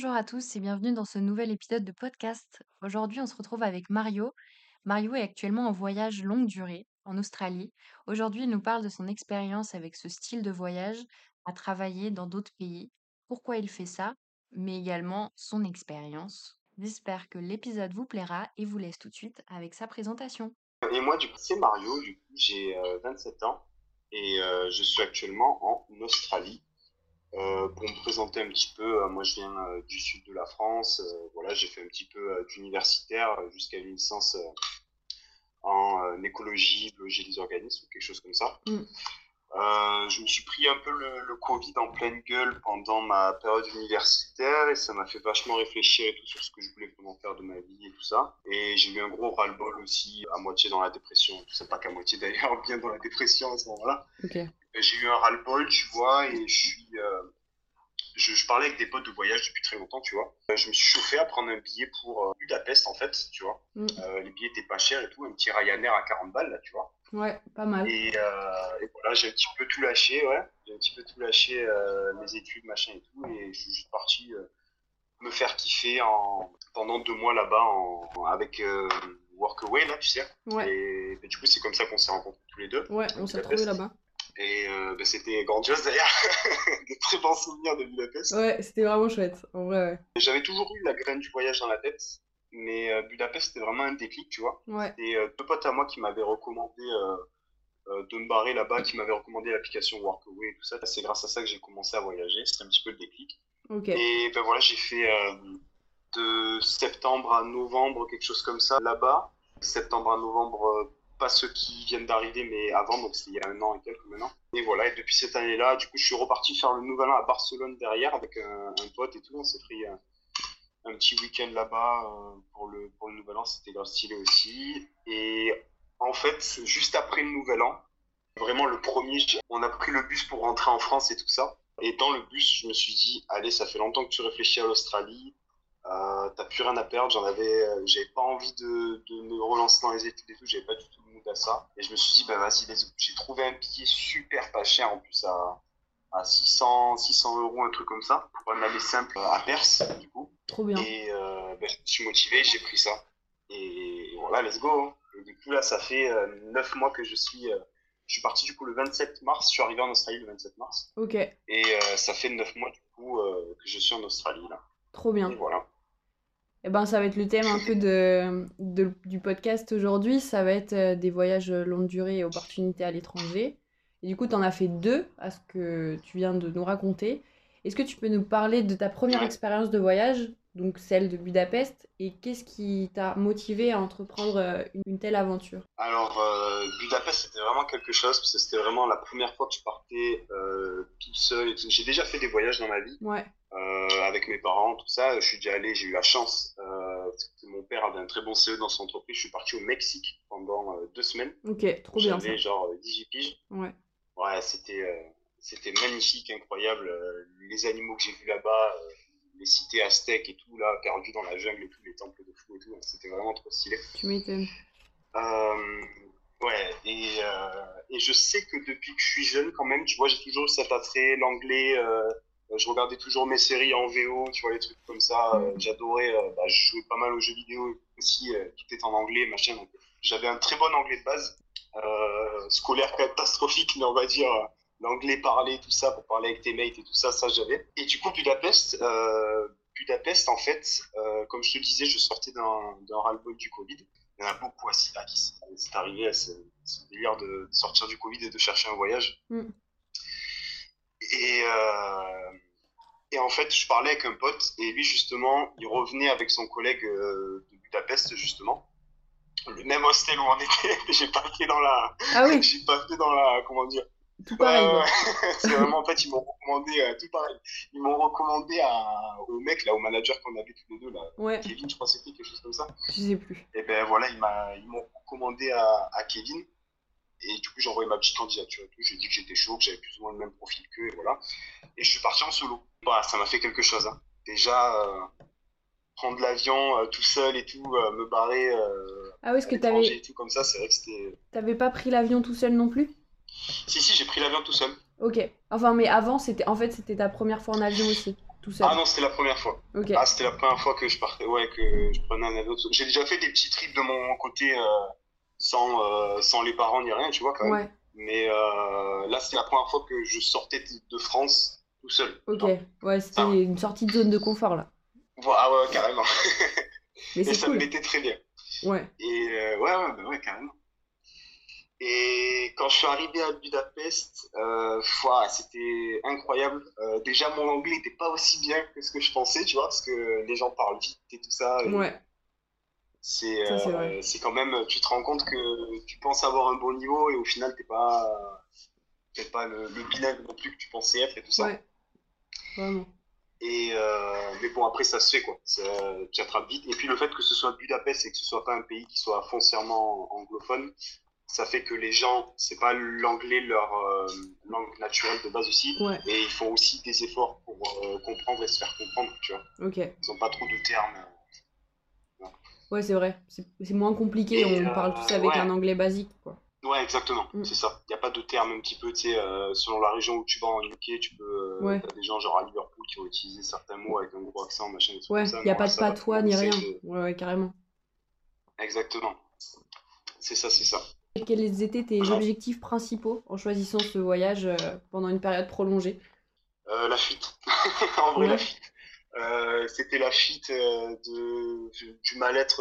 Bonjour à tous et bienvenue dans ce nouvel épisode de podcast. Aujourd'hui, on se retrouve avec Mario. Mario est actuellement en voyage longue durée en Australie. Aujourd'hui, il nous parle de son expérience avec ce style de voyage, à travailler dans d'autres pays, pourquoi il fait ça, mais également son expérience. J'espère que l'épisode vous plaira et vous laisse tout de suite avec sa présentation. Et moi, du coup, c'est Mario, j'ai euh, 27 ans et euh, je suis actuellement en Australie. Euh, pour me présenter un petit peu, euh, moi je viens euh, du sud de la France. voilà, j'ai fait un petit peu d'universitaire jusqu'à une licence en écologie, biologie des organismes, quelque chose comme ça. Mm. Euh, je me suis pris un peu le, le Covid en pleine gueule pendant ma période universitaire et ça m'a fait vachement réfléchir et tout sur ce que je voulais vraiment faire de ma vie et tout ça. Et j'ai eu un gros ras-le-bol aussi, à moitié dans la dépression, tout ça pas qu'à moitié d'ailleurs, bien dans la dépression à ce moment-là. J'ai eu un ras-le-bol, tu vois, et je suis. euh, je, je parlais avec des potes de voyage depuis très longtemps, tu vois. Euh, Je me suis chauffé à prendre un billet pour euh, Budapest, en fait, tu vois. Mm. Les billets étaient pas chers et tout, un petit Ryanair à 40 balles, là, tu vois. Ouais, pas mal. Et, euh, et voilà, j'ai un petit peu tout lâché, ouais. J'ai un petit peu tout lâché, euh, mes études, machin et tout, et je suis juste parti euh, me faire kiffer en, pendant deux mois là-bas en, avec euh, Workaway, là, tu sais. Ouais, Et, et du coup, c'est comme ça qu'on s'est rencontrés tous les deux. ouais, on s'est retrouvés là-bas. Et bah, c'était grandiose d'ailleurs, des très bons souvenirs de Budapest. Ouais, c'était vraiment chouette. En vrai, ouais. J'avais toujours eu la graine du voyage dans la tête, mais euh, Budapest c'était vraiment un déclic, tu vois. Ouais, Et euh, deux potes à moi qui m'avaient recommandé euh, euh, de me barrer là-bas, qui m'avaient recommandé l'application Workaway et tout ça. C'est grâce à ça que j'ai commencé à voyager, c'était un petit peu le déclic. Et ben voilà, j'ai fait euh, de septembre à novembre, quelque chose comme ça, là-bas. Septembre à novembre, pas ceux qui viennent d'arriver, mais avant, donc c'était il y a un an et quelques maintenant. Et voilà, et depuis cette année-là, du coup, je suis reparti faire le nouvel an à Barcelone derrière avec un, un pote et tout. On s'est pris un, un petit week-end là-bas euh, pour, le, pour le nouvel an, c'était grave stylé aussi. Et en fait, juste après le nouvel an, vraiment le premier, on a pris le bus pour rentrer en France et tout ça. Et dans le bus, je me suis dit, allez, ça fait longtemps que tu réfléchis à l'Australie, euh, t'as plus rien à perdre. J'en avais, euh, j'avais pas envie de, de me relancer dans les études et tout, j'avais pas du tout le mood à ça. Et je me suis dit, bah vas-y, j'ai trouvé un billet super pas cher en plus à, à 600, 600 euros, un truc comme ça, pour un aller simple à Perse, du coup. Trop bien. Et euh, ben, je suis motivé, j'ai pris ça. Et voilà, let's go. hein. Et du coup, là, ça fait euh, 9 mois que je suis. euh, je suis parti du coup le 27 mars. Je suis arrivé en Australie le 27 mars. Ok, Et euh, ça fait 9 mois du coup que je suis en Australie là. trop bien. Et voilà. Eh ben, ça va être le thème un peu de, de- du podcast aujourd'hui. Ça va être des voyages longue durée et opportunités à l'étranger. Et du coup, tu en as fait deux à ce que tu viens de nous raconter. Est-ce que tu peux nous parler de ta première expérience de voyage, donc celle de Budapest, et qu'est-ce qui t'a motivé à entreprendre euh, une, telle aventure? Alors, euh, Budapest, c'était vraiment quelque chose parce que c'était vraiment la première fois que je partais euh, tout seul. J'ai déjà fait des voyages dans ma vie. Ouais, euh, avec mes parents, tout ça. Je suis déjà allé, j'ai eu la chance, parce que mon père avait un très bon CE dans son entreprise. Je suis parti au Mexique pendant deux semaines. ok, trop bien. J'avais genre euh, 18 piges. Ouais, Ouais, c'était euh, c'était magnifique, incroyable. Euh, les animaux que j'ai vus là-bas, euh, les cités aztèques et tout, là, perdues dans la jungle et tout, les temples de fous et tout. C'était vraiment trop stylé. tu m'étonnes. Euh, ouais, et, euh, et je sais que depuis que je suis jeune, quand même, tu vois, j'ai toujours cet attrait, l'anglais. euh, je regardais toujours mes séries en VO, tu vois, les trucs comme ça. Mm. J'adorais, bah, je jouais pas mal aux jeux vidéo aussi, tout est en anglais, machin. Donc, j'avais un très bon anglais de base, scolaire catastrophique, mais on va dire euh, l'anglais parlé, tout ça, pour parler avec tes mates et tout ça, ça j'avais. Et du coup, Budapest, euh, Budapest, en fait, euh, comme je te le disais, je sortais d'un ras-le-bol du Covid. Il y en a beaucoup à, à qui c'est arrivé à ce, ce délire de, sortir du Covid et de chercher un voyage. Mm. Et, euh, et en fait, je parlais avec un pote et lui, justement, il revenait avec son collègue euh, de Budapest, justement. Le même hostel où on était, j'ai pas fait dans la, Ah oui, j'ai pas fait dans la, comment dire, tout pareil. C'est vraiment en fait ils m'ont recommandé euh, tout pareil. Ils m'ont recommandé à, au mec là au manager qu'on avait tous les deux là. Ouais, Kevin je crois que c'était quelque chose comme ça. Je sais plus. et ben voilà ils m'ont recommandé à, à Kevin. Et du coup j'ai envoyé ma petite candidature et tout. J'ai dit que j'étais chaud que j'avais plus ou moins le même profil qu'eux et voilà. Et je suis parti en solo. Voilà ça m'a fait quelque chose hein. déjà euh, prendre l'avion euh, tout seul et tout me barrer Ah oui, à que t'avais et tout comme ça c'est vrai que c'était t'avais pas pris l'avion tout seul non plus? si si j'ai pris l'avion tout seul Ok. Enfin, mais avant, c'était en fait, c'était ta première fois en avion aussi. tout seul Ah non, c'était la première fois. Ok. Ah, c'était la première fois que je partais, ouais, que je prenais un avion. J'ai déjà fait des petits trips de mon côté euh, sans, euh, sans les parents ni rien, tu vois, quand même. Ouais, Mais euh, là, c'était la première fois que je sortais de- France tout seul. ok. Non. Ouais, c'était Ah. une sortie de zone de confort là. Ah ouais, carrément. Mais Et ça cool. me mettait très bien. Ouais. Et euh, ouais, ouais, bah ouais, carrément. Et quand je suis arrivé à Budapest, euh, c'était incroyable. Euh, déjà, mon anglais n'était pas aussi bien que ce que je pensais, tu vois, parce que les gens parlent vite et tout ça. et Ouais. C'est euh, c'est quand même, tu te rends compte que tu penses avoir un bon niveau et au final, t'es pas, t'es pas le, le bilingue non plus que tu pensais être et tout ça. Ouais. Vraiment. Et euh, mais bon, après, ça se fait, quoi. Ça, tu attrapes vite. Et puis, le fait que ce soit Budapest et que ce soit pas un pays qui soit foncièrement anglophone, ça fait que les gens, c'est pas l'anglais leur euh, langue naturelle de base aussi. Ouais. Et ils font aussi des efforts pour euh, comprendre et se faire comprendre, tu vois. Ok. Ils ont pas trop de termes. Ouais, c'est vrai. C'est moins compliqué. Et, On parle tous avec ouais. un anglais basique, quoi. Ouais, exactement, Mm. c'est ça. Il n'y a pas de terme un petit peu, tu sais, euh, selon la région où tu vas en UK, tu peux. Euh, Ouais. T'as des gens genre à Liverpool qui vont utiliser certains mots avec un gros accent, machin, des trucs Ouais, il n'y a pas de patois tout ni rien. que- Ouais, ouais, carrément. Exactement. C'est ça, c'est ça. Et quels étaient tes objectifs principaux en choisissant ce voyage euh, pendant une période prolongée? Euh, la fuite. en vrai, Ouais. la fuite. Euh, c'était la fuite de, du, du mal-être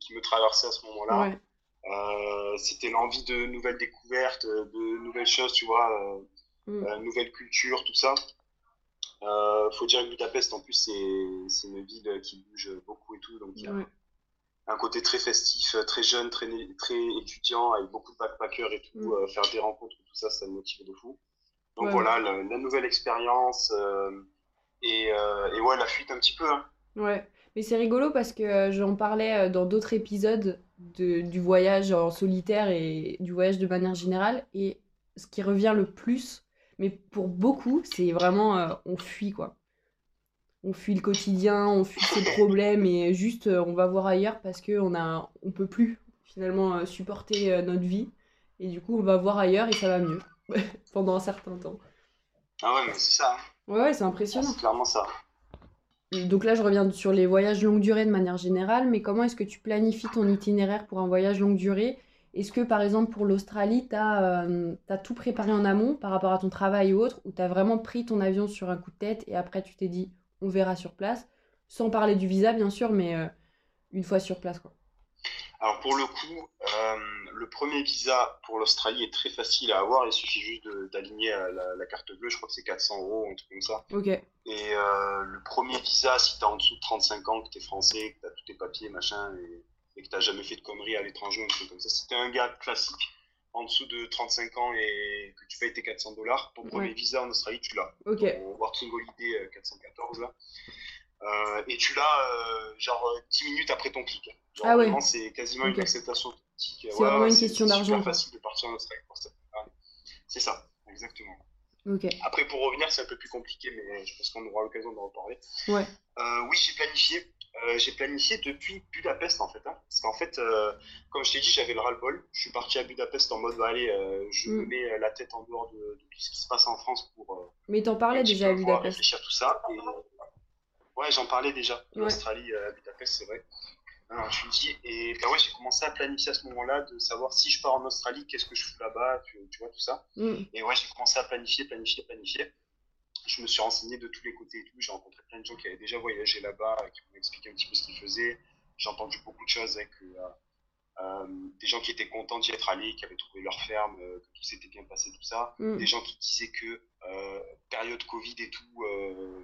qui me traversait à ce moment-là. Ouais. Euh, c'était l'envie de nouvelles découvertes, de nouvelles choses, tu vois, euh, Mm. euh, nouvelles cultures, tout ça. Euh, faut dire que Budapest, en plus, c'est une ville qui bouge beaucoup et tout, donc il y a un côté très festif, très jeune, très, très étudiant, avec beaucoup de backpackers et tout, Mm. euh, faire des rencontres, tout ça, ça me motive de fou. Donc Ouais. voilà, la, la nouvelle expérience euh, et, et ouais, la fuite un petit peu. Hein. Ouais, mais c'est rigolo parce que j'en parlais dans d'autres épisodes de, du voyage en solitaire et du voyage de manière générale. Et ce qui revient le plus, mais pour beaucoup, c'est vraiment euh, on fuit quoi. On fuit le quotidien, on fuit ses problèmes et juste euh, on va voir ailleurs parce que on a, on peut plus finalement euh, supporter notre vie. Et du coup, on va voir ailleurs et ça va mieux pendant un certain temps. Ah ouais, mais c'est ça. hein. Ouais, ouais, c'est impressionnant. C'est clairement ça. Donc là, je reviens sur les voyages longue durée de manière générale, mais comment est-ce que tu planifies ton itinéraire pour un voyage longue durée? Est-ce que par exemple pour l'Australie, tu as, tout préparé en amont par rapport à ton travail ou autre, ou tu as vraiment pris ton avion sur un coup de tête et après tu t'es dit on verra sur place, sans parler du visa bien sûr, mais euh, une fois sur place quoi. Alors pour le coup, euh, le premier visa pour l'Australie est très facile à avoir. Il suffit juste d'aligner euh, la, la carte bleue. Je crois que c'est 400 euros, un truc comme ça. Ok, Et euh, le premier visa, si tu en dessous de 35 ans, que tu es français, que tu as tous tes papiers, machin, et, et que tu jamais fait de conneries à l'étranger, un truc comme ça, si tu un gars classique en dessous de 35 ans et que tu payes tes 400 dollars, ton premier Ouais. visa en Australie, tu l'as. ok, Ton Working Holiday euh, 414, là. Euh, et tu l'as euh, genre euh, 10 minutes après ton clic. Genre, Ah ouais. vraiment, c'est quasiment une acceptation automatique. C'est vraiment une c'est- question c'est d'argent, super quoi. facile de partir en Australie pour ça. Ouais. C'est ça, exactement. ok, Après, pour revenir, c'est un peu plus compliqué, mais je pense qu'on aura l'occasion d'en reparler. ouais, Euh, oui, j'ai planifié. Euh, j'ai planifié depuis Budapest en fait. hein. Parce qu'en fait, euh, comme je t'ai dit, j'avais le ras-le-bol. Je suis parti à Budapest en mode, bah, allez, euh, je Mm. me mets euh, la tête en dehors de, de tout ce qui se passe en France pour euh, Mais t'en parlais déjà à Budapest. réfléchir tout ça. Et, ouais, j'en parlais déjà de Ouais. l'Australie euh, à Budapest, c'est vrai. Alors, je me dis, et bah ouais, j'ai commencé à planifier à ce moment-là de savoir si je pars en Australie, qu'est-ce que je fous là-bas, tu, tu vois, tout ça. Mm, Et ouais, j'ai commencé à planifier, planifier, planifier. Je me suis renseigné de tous les côtés et tout. J'ai rencontré plein de gens qui avaient déjà voyagé là-bas, qui m'ont expliqué un petit peu ce qu'ils faisaient. J'ai entendu beaucoup de choses avec euh, euh, des gens qui étaient contents d'y être allés, qui avaient trouvé leur ferme, euh, que tout s'était bien passé, tout ça. mm. Des gens qui disaient que période Covid et tout,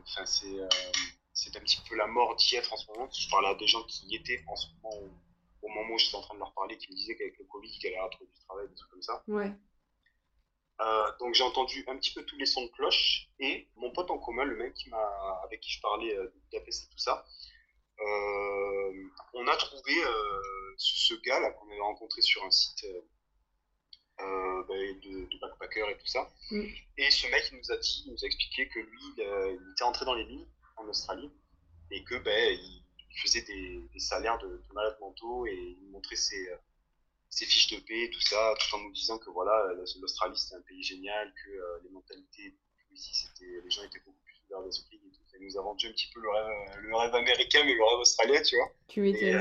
enfin c'est c'est un petit peu la mort d'y être en ce moment. Je parlais à des gens qui y étaient en ce moment, au, moment où j'étais en train de leur parler, qui me disaient qu'avec le Covid, ils galéraient à trouver du travail, des trucs comme ça. Ouais, Euh, donc j'ai entendu un petit peu tous les sons de cloche et mon pote en commun, le mec qui m'a, avec qui je parlais euh, et tout ça, euh, on a trouvé euh, ce, gars là qu'on avait rencontré sur un site bah, de, de backpacker et tout ça. Mm. Et ce mec il nous a dit, il nous a expliqué que lui, il, il était entré dans les mines en Australie et que ben il, faisait des, des salaires de, de malades mentaux et il montrait ses, euh, ses fiches de paix, tout ça, tout en nous disant que voilà, l'Australie c'était un pays génial, que euh, les mentalités ici, c'était, les gens étaient beaucoup plus ouvert d'esprit et tout. Ça nous a vendu un petit peu le rêve, le rêve américain, mais le rêve australien, tu vois. Tu. Et,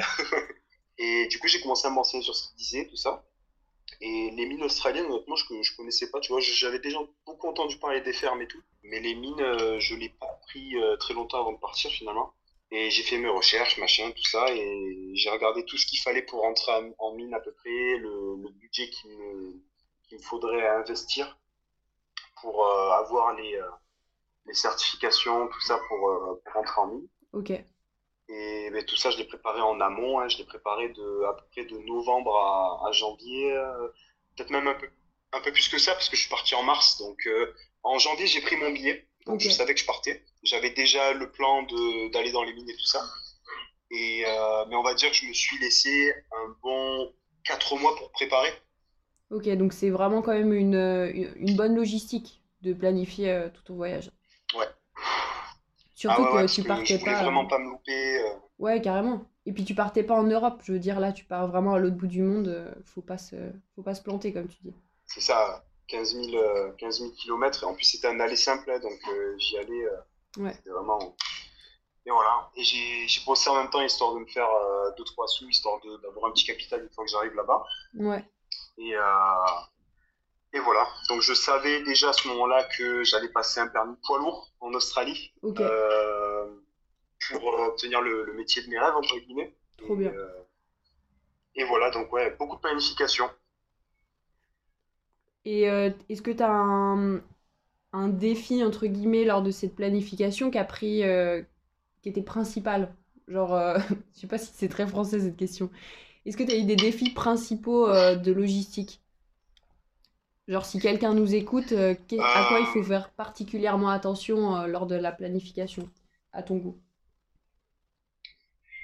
et, du coup, j'ai commencé à m'enseigner sur ce qu'il disait, tout ça. Et les mines australiennes, honnêtement, je, je connaissais pas. Tu vois, j'avais déjà beaucoup entendu parler des fermes et tout. Mais les mines, euh, je l'ai pas pris euh, très longtemps avant de partir finalement. Et j'ai fait mes recherches, machin, tout ça. Et j'ai regardé tout ce qu'il fallait pour rentrer en, mine à peu près, le, le budget qu'il me, qu'il me faudrait investir pour euh, avoir les, les certifications, tout ça pour, pour rentrer en mine. Ok. Et ben, tout ça, je l'ai préparé en amont. Hein. Je l'ai préparé de, à peu près de novembre à, à janvier. Euh, peut-être même un peu, un peu plus que ça, parce que je suis parti en mars. Donc, euh, en janvier, j'ai pris mon billet. Donc, okay. je savais que je partais. J'avais déjà le plan d'aller dans les mines et tout ça. Et, euh, mais on va dire que je me suis laissé un bon 4 mois pour préparer. Ok, donc c'est vraiment quand même une, une bonne logistique de planifier tout ton voyage. Surtout ah ouais, que tu que partais je pas. vraiment pas me louper. euh. Ouais, carrément. Et puis tu partais pas en Europe, je veux dire, là, tu pars vraiment à l'autre bout du monde, euh, faut pas se, faut pas se planter, comme tu dis. C'est ça, 15 000, euh, 15 000 km. Et en plus, c'était un aller simple, hein, donc euh, j'y allais. euh, Ouais. C'était vraiment. Et voilà. Et j'ai bossé en même temps, histoire de me faire 2-3 sous, histoire d'avoir un petit capital une fois que j'arrive là-bas. Ouais, Et, euh, et voilà. Donc je savais déjà à ce moment-là que j'allais passer un permis poids lourd en Australie euh, pour euh, obtenir le, le métier de mes rêves, entre guillemets. Trop et, bien. euh, et voilà, donc ouais, beaucoup de planification. Et euh, est-ce que tu as un, un défi, entre guillemets, lors de cette planification qui a pris, qui était principal? Genre, je sais pas si c'est très français cette question. Est-ce que tu as eu des défis principaux de logistique? Genre, si quelqu'un nous écoute, euh, à quoi il faut faire particulièrement attention euh, lors de la planification, à ton goût?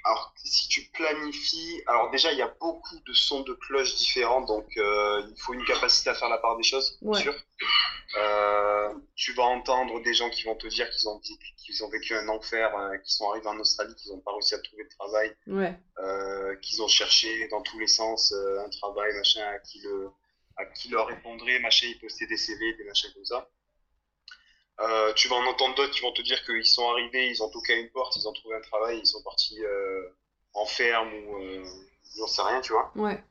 Alors, si tu planifies, alors déjà, il y a beaucoup de sons de cloche différents, donc euh, il faut une capacité à faire la part des choses, bien Ouais, sûr. Euh, tu vas entendre des gens qui vont te dire qu'ils ont, qu'ils ont vécu un enfer, euh, qu'ils sont arrivés en Australie, qu'ils n'ont pas réussi à trouver de travail, ouais, qu'ils ont cherché dans tous les sens un travail, machin, à qui, le, à qui leur répondrait, machin, ils postaient des CV, des machins comme ça. Euh, tu vas en entendre d'autres qui vont te dire qu'ils sont arrivés, ils ont toqué à une porte, ils ont trouvé un travail, ils sont partis euh, en ferme ou euh, j'en sais rien, tu vois. ouais,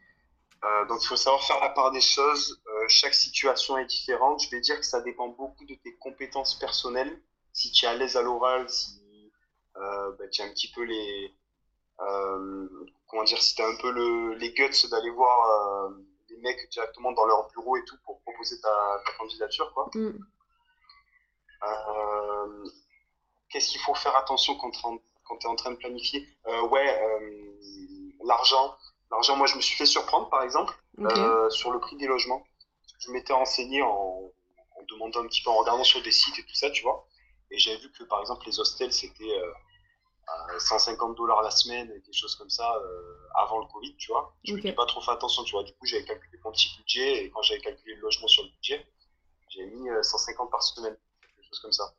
Euh, donc il faut savoir faire la part des choses. Chaque situation est différente. Je vais dire que ça dépend beaucoup de tes compétences personnelles. Si tu es à l'aise à l'oral, si bah, tu as un petit peu les comment dire, si tu as un peu le, les guts d'aller voir les mecs directement dans leur bureau et tout pour proposer ta, ta candidature, quoi. mm, Euh, Qu'est-ce qu'il faut faire attention quand, tu es en train de planifier? Euh, Ouais, euh, l'argent. L'argent, moi, je me suis fait surprendre, par exemple, sur le prix des logements. Je m'étais renseigné en, en demandant un petit peu, en regardant sur des sites et tout ça, tu vois. Et j'avais vu que, par exemple, les hostels, c'était à 150 dollars la semaine et des choses comme ça euh, avant le Covid, tu vois. Je m'étais pas trop fait attention, tu vois. Du coup, j'avais calculé mon petit budget et quand j'avais calculé le logement sur le budget, j'ai mis euh, 150 par semaine, quelque chose comme ça.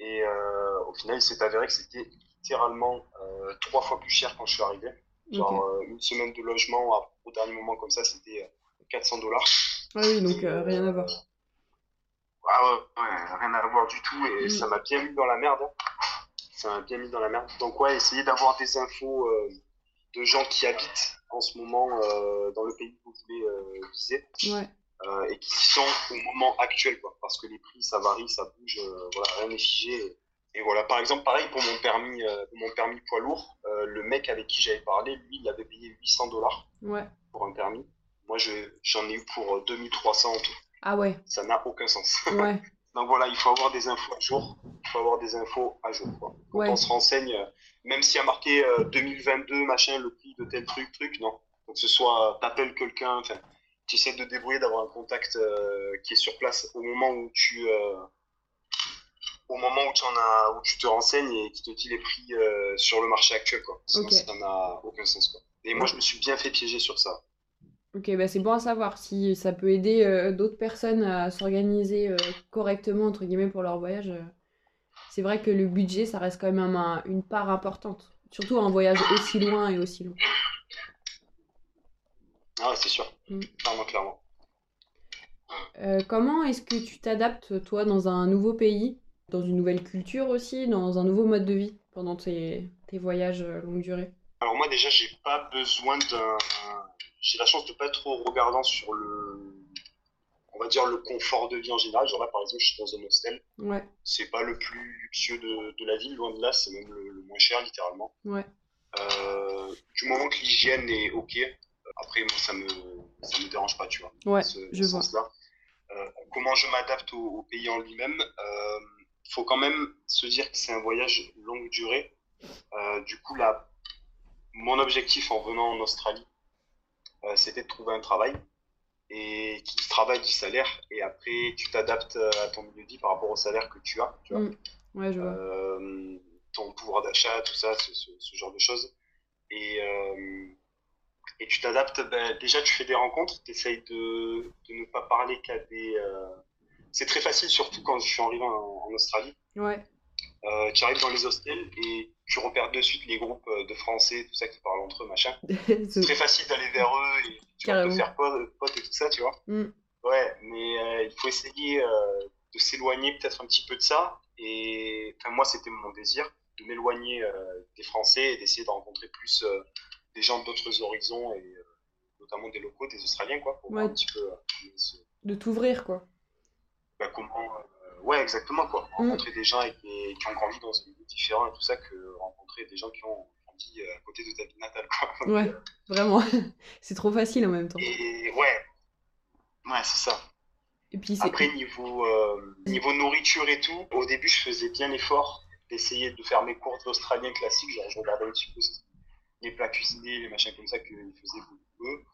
Et euh, au final, il s'est avéré que c'était littéralement euh, trois fois plus cher quand je suis arrivé. Genre euh, une semaine de logement à- au dernier moment comme ça, c'était euh, 400 dollars. Ah oui, donc euh, rien à euh, voir. ah ouais, ouais, rien à voir du tout et Mm, ça m'a bien mis dans la merde. hein. Ça m'a bien mis dans la merde. Donc ouais, essayez d'avoir des infos euh, de gens qui habitent en ce moment euh, dans le pays que vous voulez euh, viser Ouais, et qui sont au moment actuel quoi. Parce que les prix ça varie, ça bouge, voilà, rien n'est figé. Et voilà, par exemple, pareil pour mon permis, pour mon permis poids lourd, le mec avec qui j'avais parlé, lui, il avait payé 800 dollars ouais. pour un permis. Moi, je- j'en ai eu pour euh, 2300 en tout. Ah ouais, Ça n'a aucun sens. ouais, Donc voilà, il faut avoir des infos à jour. Il faut avoir des infos à jour. Quoi. Quand ouais, on se renseigne, euh, même s'il y a marqué euh, 2022, machin, le prix de tel truc, truc, non. Donc ce soit, euh, t'appelles quelqu'un, enfin, tu essaies de te débrouiller, d'avoir un contact euh, qui est sur place au moment où tu, euh, au moment où tu en as, où tu te renseignes et qui te dit les prix euh, sur le marché actuel, quoi. Sinon, ça n'a aucun sens, quoi. Et moi, je me suis bien fait piéger sur ça. Ok, bah c'est bon à savoir si ça peut aider euh, d'autres personnes à s'organiser euh, correctement, entre guillemets, pour leur voyage. euh. C'est vrai que le budget, ça reste quand même un- une part importante. Surtout un voyage aussi loin et aussi long. Ah ouais, c'est sûr. Mm. Clairement, clairement. Euh, comment est-ce que tu t'adaptes, toi, dans un nouveau pays? dans une nouvelle culture aussi, dans un nouveau mode de vie? Pendant tes, tes voyages euh, longue durée? Alors moi déjà, j'ai pas besoin d'un... J'ai la chance de pas être trop regardant sur le... On va dire le confort de vie en général. Genre là, par exemple, je suis dans un hostel. Ouais, C'est pas le plus luxueux de, de la ville, loin de là. C'est même le, le moins cher, littéralement. ouais, Euh, du moment que l'hygiène est ok, après moi ça me ça me dérange pas, tu vois. ouais, ce, je vois. sens-là. Euh, comment je m'adapte au, au pays en lui-même Il faut quand même se dire que c'est un voyage longue durée. Euh, du coup, là, mon objectif en venant en Australie, euh, c'était de trouver un travail. Et qui dit travail dit salaire. Et après, tu t'adaptes euh, à ton milieu de vie par rapport au salaire que tu as. Tu vois. Mm. Ouais, je vois. Euh, ton pouvoir d'achat, tout ça, ce, ce- ce genre de choses. Et, euh, et tu t'adaptes, ben, déjà tu fais des rencontres, tu essayes de, de ne pas parler qu'à des... euh, C'est très facile, surtout quand je suis arrivé en, en Australie. Ouais, Euh, tu arrives dans les hostels et tu repères de suite les groupes euh, de Français, tout ça qui parlent entre eux, machin. C'est très facile d'aller vers eux et tu vas te faire pote, pote et tout ça, tu vois. Mm. Ouais, mais euh, il faut essayer euh, de s'éloigner peut-être un petit peu de ça. Et enfin, moi, c'était mon désir de m'éloigner euh, des Français et d'essayer de rencontrer plus euh, des gens d'autres horizons et euh, notamment des locaux, des Australiens, quoi, pour voir Ouais. un petit peu euh, se- de t'ouvrir, quoi. bah, comment. Ouais, exactement, quoi. Mm. Rencontrer des gens avec des- qui ont grandi dans un milieu différent et tout ça que rencontrer des gens qui ont grandi euh, à côté de ta ville natale, quoi. Ouais, euh, vraiment. C'est trop facile en même temps. Et ouais, ouais, c'est ça. Et puis. Après, niveau, euh, niveau nourriture et tout, au début, je faisais bien l'effort d'essayer de faire mes cours d'australien classique. Genre, je regardais un petit peu les plats cuisinés, les machins comme ça qu'ils faisaient beaucoup eux.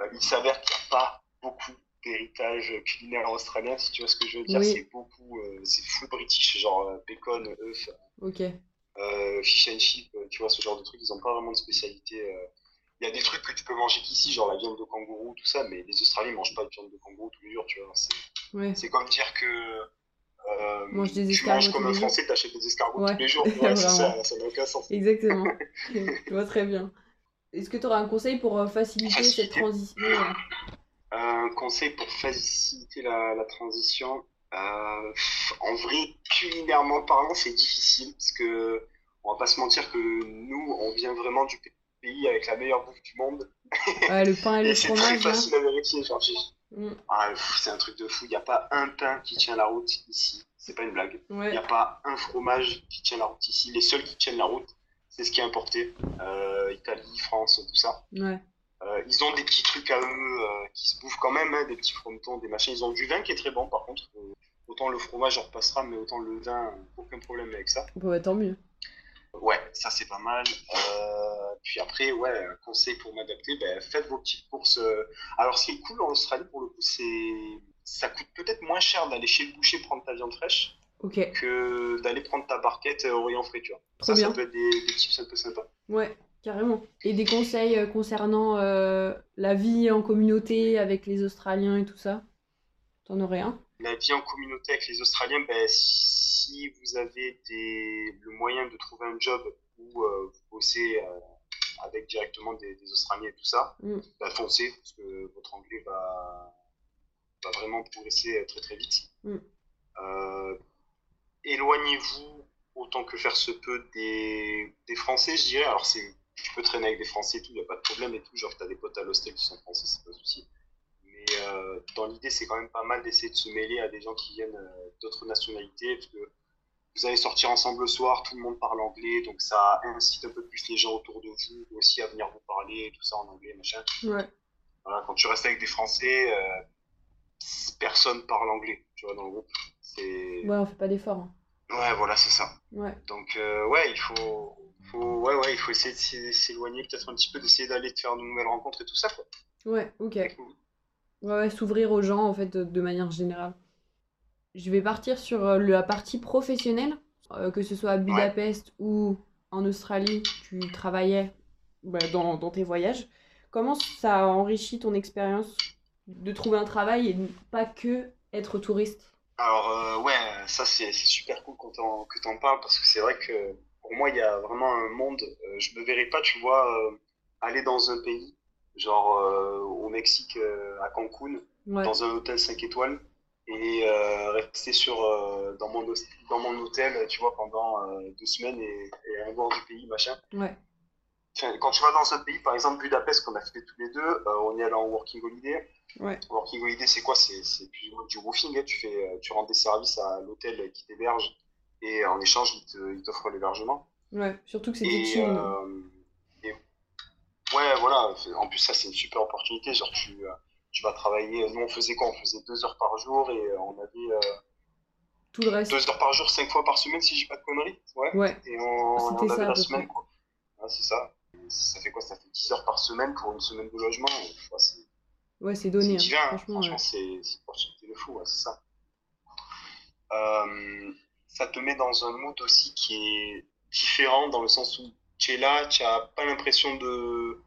Euh, il s'avère qu'il n'y a pas beaucoup d'héritage culinaire australien, si tu vois ce que je veux dire. Oui. C'est beaucoup, euh, c'est full british, genre euh, bacon, œufs, Ok. euh, fish and chip, euh, tu vois, ce genre de trucs. Ils n'ont pas vraiment de spécialité. Il y a des trucs que tu peux manger qu'ici, genre la viande de kangourou, tout ça, mais les Australiens ne mangent pas de viande de kangourou tous les jours, tu vois. C'est Ouais. comme dire que euh, Mange des tu escargots manges comme un. Français, t'achètes des escargots Ouais, tous les jours. Ouais, ça, ça n'a aucun sens. Exactement. Je vois très bien. Est-ce que tu aurais un conseil pour faciliter cette transition Un conseil pour faciliter la, la transition. euh, en vrai, culinairement parlant, c'est difficile parce que on va pas se mentir que nous, on vient vraiment du pays avec la meilleure bouffe du monde. Ouais, le pain et le c'est très là. facile à vérifier. Mm. ah, c'est un truc de fou. Il n'y a pas un pain qui tient la route ici. C'est pas une blague. Il Ouais. n'y a pas un fromage qui tient la route ici. Les seuls qui tiennent la route, c'est ce qui est importé. Euh, Italie, France, tout ça. Ouais. Euh, ils ont des petits trucs à eux euh, qui se bouffent quand même, hein, des petits fromentons, des machins. Ils ont du vin qui est très bon par contre. Euh, autant le fromage en repassera, mais autant le vin, euh, aucun problème avec ça. Bon, bah, tant mieux. Ouais, ça c'est pas mal. Puis après, ouais, un conseil pour m'adapter, ben, faites vos petites courses. Alors ce qui est cool en Australie pour le coup, c'est ça coûte peut-être moins cher d'aller chez le boucher prendre ta viande fraîche que d'aller prendre ta barquette au rayon. Trop Ça, bien. ça peut être des, des tips un peu sympas. Ouais, carrément. Et des conseils euh, concernant euh, la vie en communauté avec les Australiens et tout ça? T'en aurais un? La vie en communauté avec les Australiens, ben, si vous avez des, le moyen de trouver un job où euh, vous bossez euh, avec directement des, des Australiens et tout ça, Mm. ben, foncez, parce que votre anglais va, va vraiment progresser très très vite. Mm. Éloignez-vous autant que faire se peut des, des Français, je dirais. Alors, c'est, tu peux traîner avec des Français et tout, il n'y a pas de problème et tout. Genre, tu as des potes à l'hostel qui sont français, c'est pas un souci. Mais euh, dans l'idée, c'est quand même pas mal d'essayer de se mêler à des gens qui viennent euh, d'autres nationalités, parce que vous allez sortir ensemble le soir, tout le monde parle anglais, donc ça incite un peu plus les gens autour de vous aussi à venir vous parler, tout ça en anglais, machin. Ouais. Voilà, quand tu restes avec des Français, euh, personne parle anglais, tu vois, dans le groupe. Ouais, on fait pas d'efforts. hein. Ouais, voilà, c'est ça. Ouais. Donc, euh, ouais, il faut, faut, ouais, ouais, il faut essayer de s'é- s'éloigner peut-être un petit peu, d'essayer d'aller de faire de nouvelles rencontres et tout ça, quoi. Ouais, ok. Ouais, s'ouvrir aux gens en fait de, de manière générale. Je vais partir sur euh, la partie professionnelle, euh, que ce soit à Budapest ou en Australie, tu travaillais bah, dans, dans tes voyages. Comment ça a enrichi ton expérience de trouver un travail et de pas que être touriste? Alors, euh, ouais, ça, c'est super cool quand t'en- que tu en parles, parce que c'est vrai que pour moi, il y a vraiment un monde. euh, je me verrais pas, tu vois, euh, aller dans un pays, genre euh, au Mexique, euh, à Cancun, Ouais, dans un hôtel 5 étoiles, et rester sur, dans, mon, dans mon hôtel, tu vois, pendant deux semaines et, et aller voir du pays, machin. Ouais. Enfin, quand tu vas dans un pays, par exemple Budapest, qu'on a fait tous les deux, on est allé en working holiday. Ouais. Working holiday, c'est quoi? C'est plus du roofing. hein. Tu, fais, tu rends des services à l'hôtel qui t'héberge et en échange, il te- il t'offre l'hébergement. Ouais. Surtout que c'était Et, chill. euh, et ouais, voilà. En plus, ça, c'est une super opportunité. Genre, tu, euh, tu vas travailler. Nous, on faisait quoi? On faisait deux heures par jour et euh, on avait Tout le reste. deux heures par jour, cinq fois par semaine, si j'ai pas de conneries. Ouais. Ouais. Et on, on ça, avait à la semaine, quoi. Ouais, c'est ça. Ça fait quoi? Ça fait 10 heures par semaine pour une semaine de logement. C'est Ouais, c'est c'est donné. hein. hein. Franchement, Franchement, ouais. c'est c'est une opportunité de fou. c'est ça. Euh, ça te met dans un mood aussi qui est différent dans le sens où tu es là, tu n'as pas l'impression de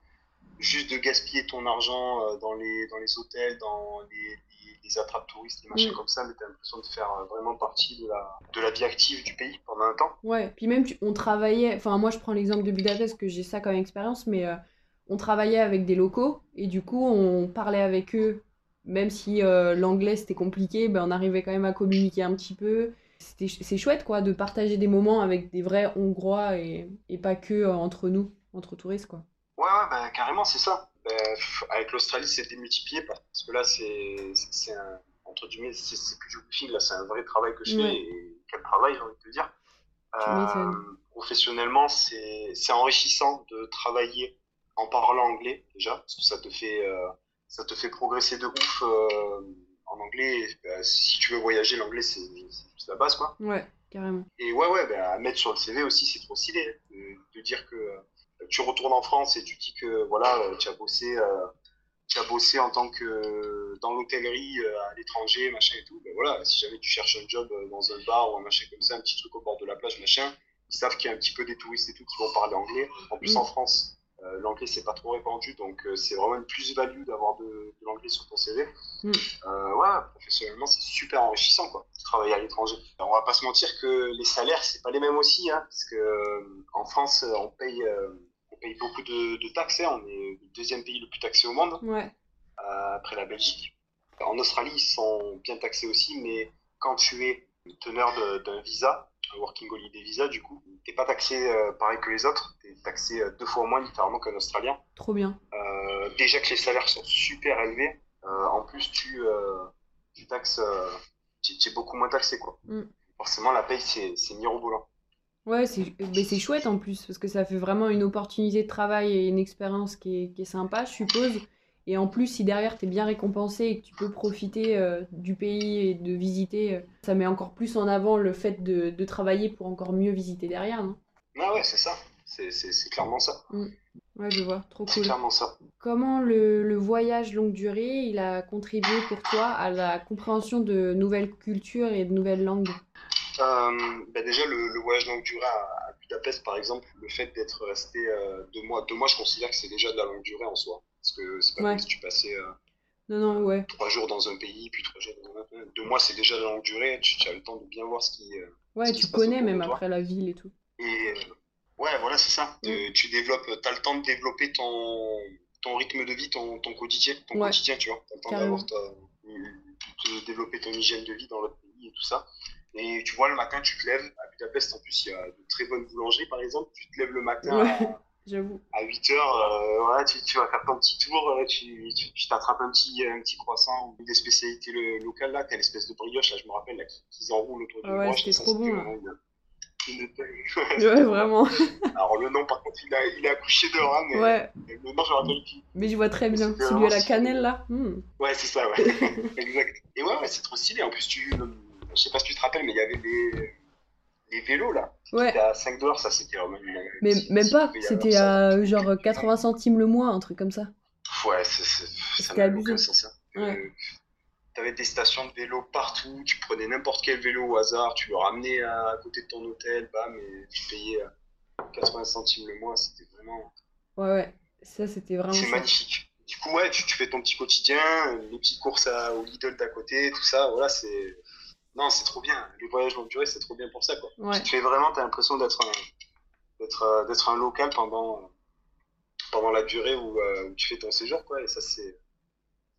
juste de gaspiller ton argent euh, dans les, dans les hôtels, dans les, les, les attrapes touristes, les machins Mm. comme ça, mais tu as l'impression de faire euh, vraiment partie de la, de la vie active du pays pendant un temps. Ouais, puis même tu- on travaillait, enfin moi je prends l'exemple de Budapest que j'ai ça comme expérience, mais euh, on travaillait avec des locaux et du coup on parlait avec eux, même si euh, l'anglais c'était compliqué, ben on arrivait quand même à communiquer un petit peu. C'est chouette quoi de partager des moments avec des vrais Hongrois et, et pas que euh, entre nous, entre touristes quoi. Ouais, ouais, bah, carrément, c'est ça. Bah, avec l'Australie, c'est démultiplié parce que là, c'est un. Entre guillemets, c'est plus du là, c'est un vrai travail que je fais Ouais. et quel travail, j'ai envie de te dire. Euh, professionnellement, c'est c'est enrichissant de travailler en parlant anglais, déjà, parce que ça te fait, euh, ça te fait progresser de ouf euh, en anglais. Bah, si tu veux voyager, l'anglais, c'est la base, quoi. Ouais, carrément. Et ouais, ouais, ben, à mettre sur le CV aussi, c'est trop stylé hein, de, de dire que euh, tu retournes en France et tu dis que voilà, euh, tu as bossé, euh, tu as bossé en tant que dans l'hôtellerie à l'étranger, machin et tout. Ben voilà, si jamais tu cherches un job dans un bar ou un machin comme ça, un petit truc au bord de la plage, machin, ils savent qu'il y a un petit peu des touristes et tout qui vont parler anglais. En plus, Mm. en France, euh, l'anglais c'est pas trop répandu, donc euh, c'est vraiment une plus-value d'avoir de, de l'anglais sur ton CV. Mm. Euh, ouais, professionnellement, c'est super enrichissant, quoi, de travailler à l'étranger. On va pas se mentir que les salaires, c'est pas les mêmes aussi, hein, parce que en France, on paye, on paye beaucoup de, de taxes, hein, on est le deuxième pays le plus taxé au monde, Ouais, après la Belgique. En Australie, ils sont bien taxés aussi, mais quand tu es teneur d'un visa, working holiday visa, du coup, t'es pas taxé euh, pareil que les autres, t'es taxé euh, deux fois moins littéralement qu'un Australien. trop bien. Euh, déjà que les salaires sont super élevés, euh, en plus tu, euh, tu taxes, euh, tu es beaucoup moins taxé quoi. Mm. Forcément la paye c'est mirobolant. Ouais, c'est chouette en plus, parce que ça fait vraiment une opportunité de travail et une expérience qui est, qui est sympa, je suppose. Et en plus, si derrière t'es bien récompensé et que tu peux profiter euh, du pays et de visiter, euh, ça met encore plus en avant le fait de, de travailler pour encore mieux visiter derrière, non? Ah ouais c'est ça, c'est clairement ça, Ouais, je vois, trop c'est cool. clairement ça. Comment le, le voyage longue durée, il a contribué pour toi à la compréhension de nouvelles cultures et de nouvelles langues? Euh, bah déjà le, le voyage longue durée à, à Budapest par exemple, le fait d'être resté euh, deux mois, deux mois je considère que c'est déjà de la longue durée en soi. Parce que c'est pas Ouais. comme si tu passais euh, Non, non, ouais. trois jours dans un pays, puis trois jours dans un autre. Deux mois c'est déjà de longue durée, tu, tu as le temps de bien voir ce qui, euh, Ouais, ce tu connais même après la ville et tout. Et euh, ouais, voilà, c'est ça. Euh, tu développes, t'as le temps de développer ton, ton rythme de vie, ton, ton quotidien, ton quotidien, tu vois. T'as le temps d'avoir de développer ton hygiène de vie dans l'autre pays et tout ça. Et tu vois, le matin, tu te lèves. À Budapest, en plus, il y a de très bonnes boulangeries, par exemple. Tu te lèves le matin à, J'avoue. à 8 heures, euh, voilà, tu, tu vas faire ton petit tour, euh, tu, tu, tu t'attrapes un petit, un petit croissant ou des spécialités le- locales, là. T'as l'espèce de brioche, là, je me rappelle, là, qui- qu'ils enroulent autour du Ah ouais, c'était trop bon, Ouais, vraiment. alors le nom par contre il a, il a accouché de hein, mais Ouais, le nom je me rappelle plus. mais je vois très bien. C'était Celui à la cannelle là. Hmm. Ouais c'est ça ouais, exact. Et ouais, ouais c'est trop stylé, en plus tu, je sais pas si tu te rappelles mais il y avait des, les vélos là, Ouais, c'était à 5 dollars ça c'était mais même pas. C'était ça. à genre 80 centimes le mois, un truc comme ça. Ouais c'est, c'est, ça C'était abusé. aucun sens hein. Ouais. Euh, T'avais des stations de vélo partout, tu prenais n'importe quel vélo au hasard, tu le ramenais à, à côté de ton hôtel, bam, et tu payais euh, 80 centimes le mois, c'était vraiment... Ouais, ouais. Ça, c'était vraiment C'est ça. magnifique. Du coup, ouais, tu, tu fais ton petit quotidien, les petites courses à, au Lidl d'à côté, tout ça, voilà, c'est. Non, c'est trop bien. Les voyages longue durée, c'est trop bien pour ça, quoi. Ouais. Tu fais vraiment, t'as l'impression d'être un, d'être, euh, d'être un local pendant, pendant la durée où, euh, où tu fais ton séjour, quoi, et ça, c'est,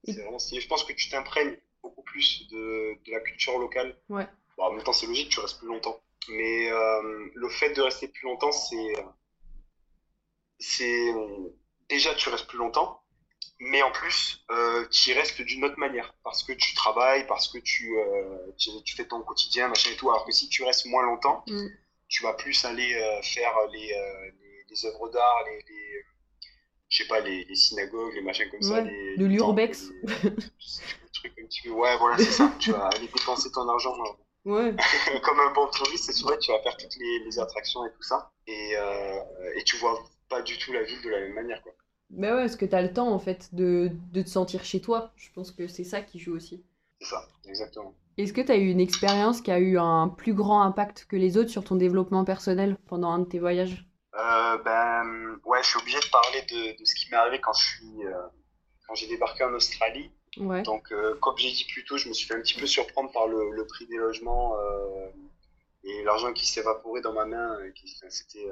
vraiment stylé. Je pense que tu t'imprègnes beaucoup plus de, de la culture locale. Ouais. Bon, en même temps, c'est logique, tu restes plus longtemps. Mais euh, le fait de rester plus longtemps, c'est. C'est. Déjà, tu restes plus longtemps, mais en plus, euh, tu y restes d'une autre manière. Parce que tu travailles, parce que tu, euh, tu, tu fais ton quotidien, machin et tout. Alors que si tu restes moins longtemps, Mm. tu vas plus aller euh, faire les, euh, les, les œuvres d'art, les, les, je sais pas, les, les synagogues, les machins comme ça. Les, de les l'urbex. un petit peu. Ouais, voilà, c'est ça. Tu vas aller dépenser ton argent euh, Ouais. comme un bon touriste, tu vois, tu vas faire toutes les, les attractions et tout ça. Et, euh, et tu vois pas du tout la ville de la même manière, quoi. Bah ouais, parce que t'as le temps en fait de, de te sentir chez toi. Je pense que c'est ça qui joue aussi. C'est ça, exactement. Est-ce que t'as eu une expérience qui a eu un plus grand impact que les autres sur ton développement personnel pendant un de tes voyages? Euh, ben, ouais, je suis obligé de parler de, de ce qui m'est arrivé quand je suis, euh, quand j'ai débarqué en Australie. Ouais. Donc, euh, comme j'ai dit plus tôt, je me suis fait un petit peu surprendre par le, le prix des logements euh, et l'argent qui s'évaporait dans ma main. c'était,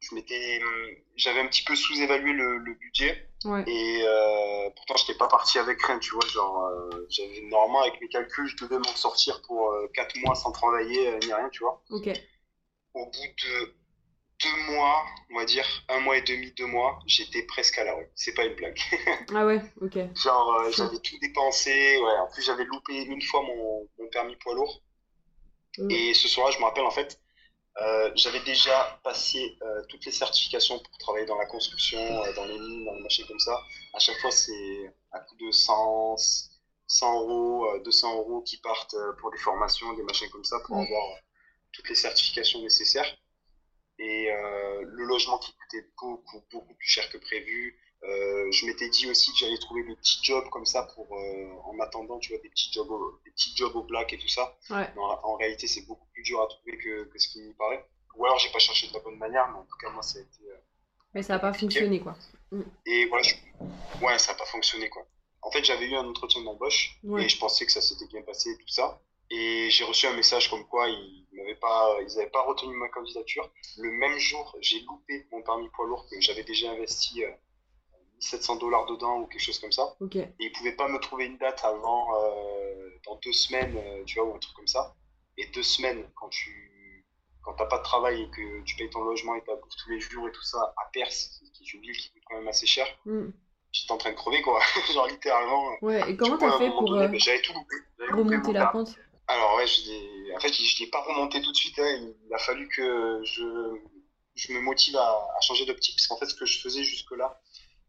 je m'étais, hum, j'avais un petit peu sous-évalué le, le budget Ouais. et euh, pourtant, je n'étais pas parti avec rien, tu vois. Genre, euh, j'avais normalement avec mes calculs, je devais m'en sortir pour euh, 4 mois sans travailler euh, ni rien, tu vois. Au bout de deux mois, on va dire un mois et demi, deux mois, j'étais presque à la rue. C'est pas une blague. Ah ouais, ok. Genre, euh, j'avais tout dépensé. Ouais, en plus, j'avais loupé une fois mon, mon permis poids lourd. Et ce soir-là, je me rappelle, en fait, euh, j'avais déjà passé euh, toutes les certifications pour travailler dans la construction, euh, dans les mines, dans les machines comme ça. À chaque fois, c'est à coup de 100, 100 euros, euh, 200 euros qui partent pour des formations, des machins comme ça, pour avoir toutes les certifications nécessaires. Et le logement qui coûtait beaucoup, beaucoup plus cher que prévu. Euh, je m'étais dit aussi que j'allais trouver des petits jobs comme ça pour, euh, en attendant, tu vois, des petits jobs au, des petits jobs au black et tout ça. Ouais. Mais en, en réalité, c'est beaucoup plus dur à trouver que, que ce qui m'y paraît. Ou alors, j'ai pas cherché de la bonne manière, mais en tout cas, moi, ça a été. euh, Mais ça a pas fonctionné quoi. Et voilà, je- ouais, ça n'a pas fonctionné, quoi. En fait, j'avais eu un entretien d'embauche Ouais. et je pensais que ça s'était bien passé et tout ça. Et j'ai reçu un message comme quoi ils n'avaient pas, ils avaient pas retenu ma candidature. Le même jour, j'ai loupé mon permis poids lourd que j'avais déjà investi euh, 1700 dollars dedans ou quelque chose comme ça. Ok. Et ils pouvaient pas me trouver une date avant, euh, dans deux semaines, euh, tu vois, ou un truc comme ça. Et deux semaines, quand tu quand t'as pas de travail et que tu payes ton logement et ta bouffe tous les jours et tout ça à Perse, qui est une ville qui coûte quand même assez cher, Mm. j'étais en train de crever, quoi. Genre, littéralement. Ouais, et comment t'as fait pour donné, euh, ben, J'avais tout loupé. Remonter la pente? Alors, ouais, je en fait, je l'ai pas remonté tout de suite. hein. Il a fallu que je, je me motive à, à changer d'optique. Parce qu'en fait, ce que je faisais jusque-là,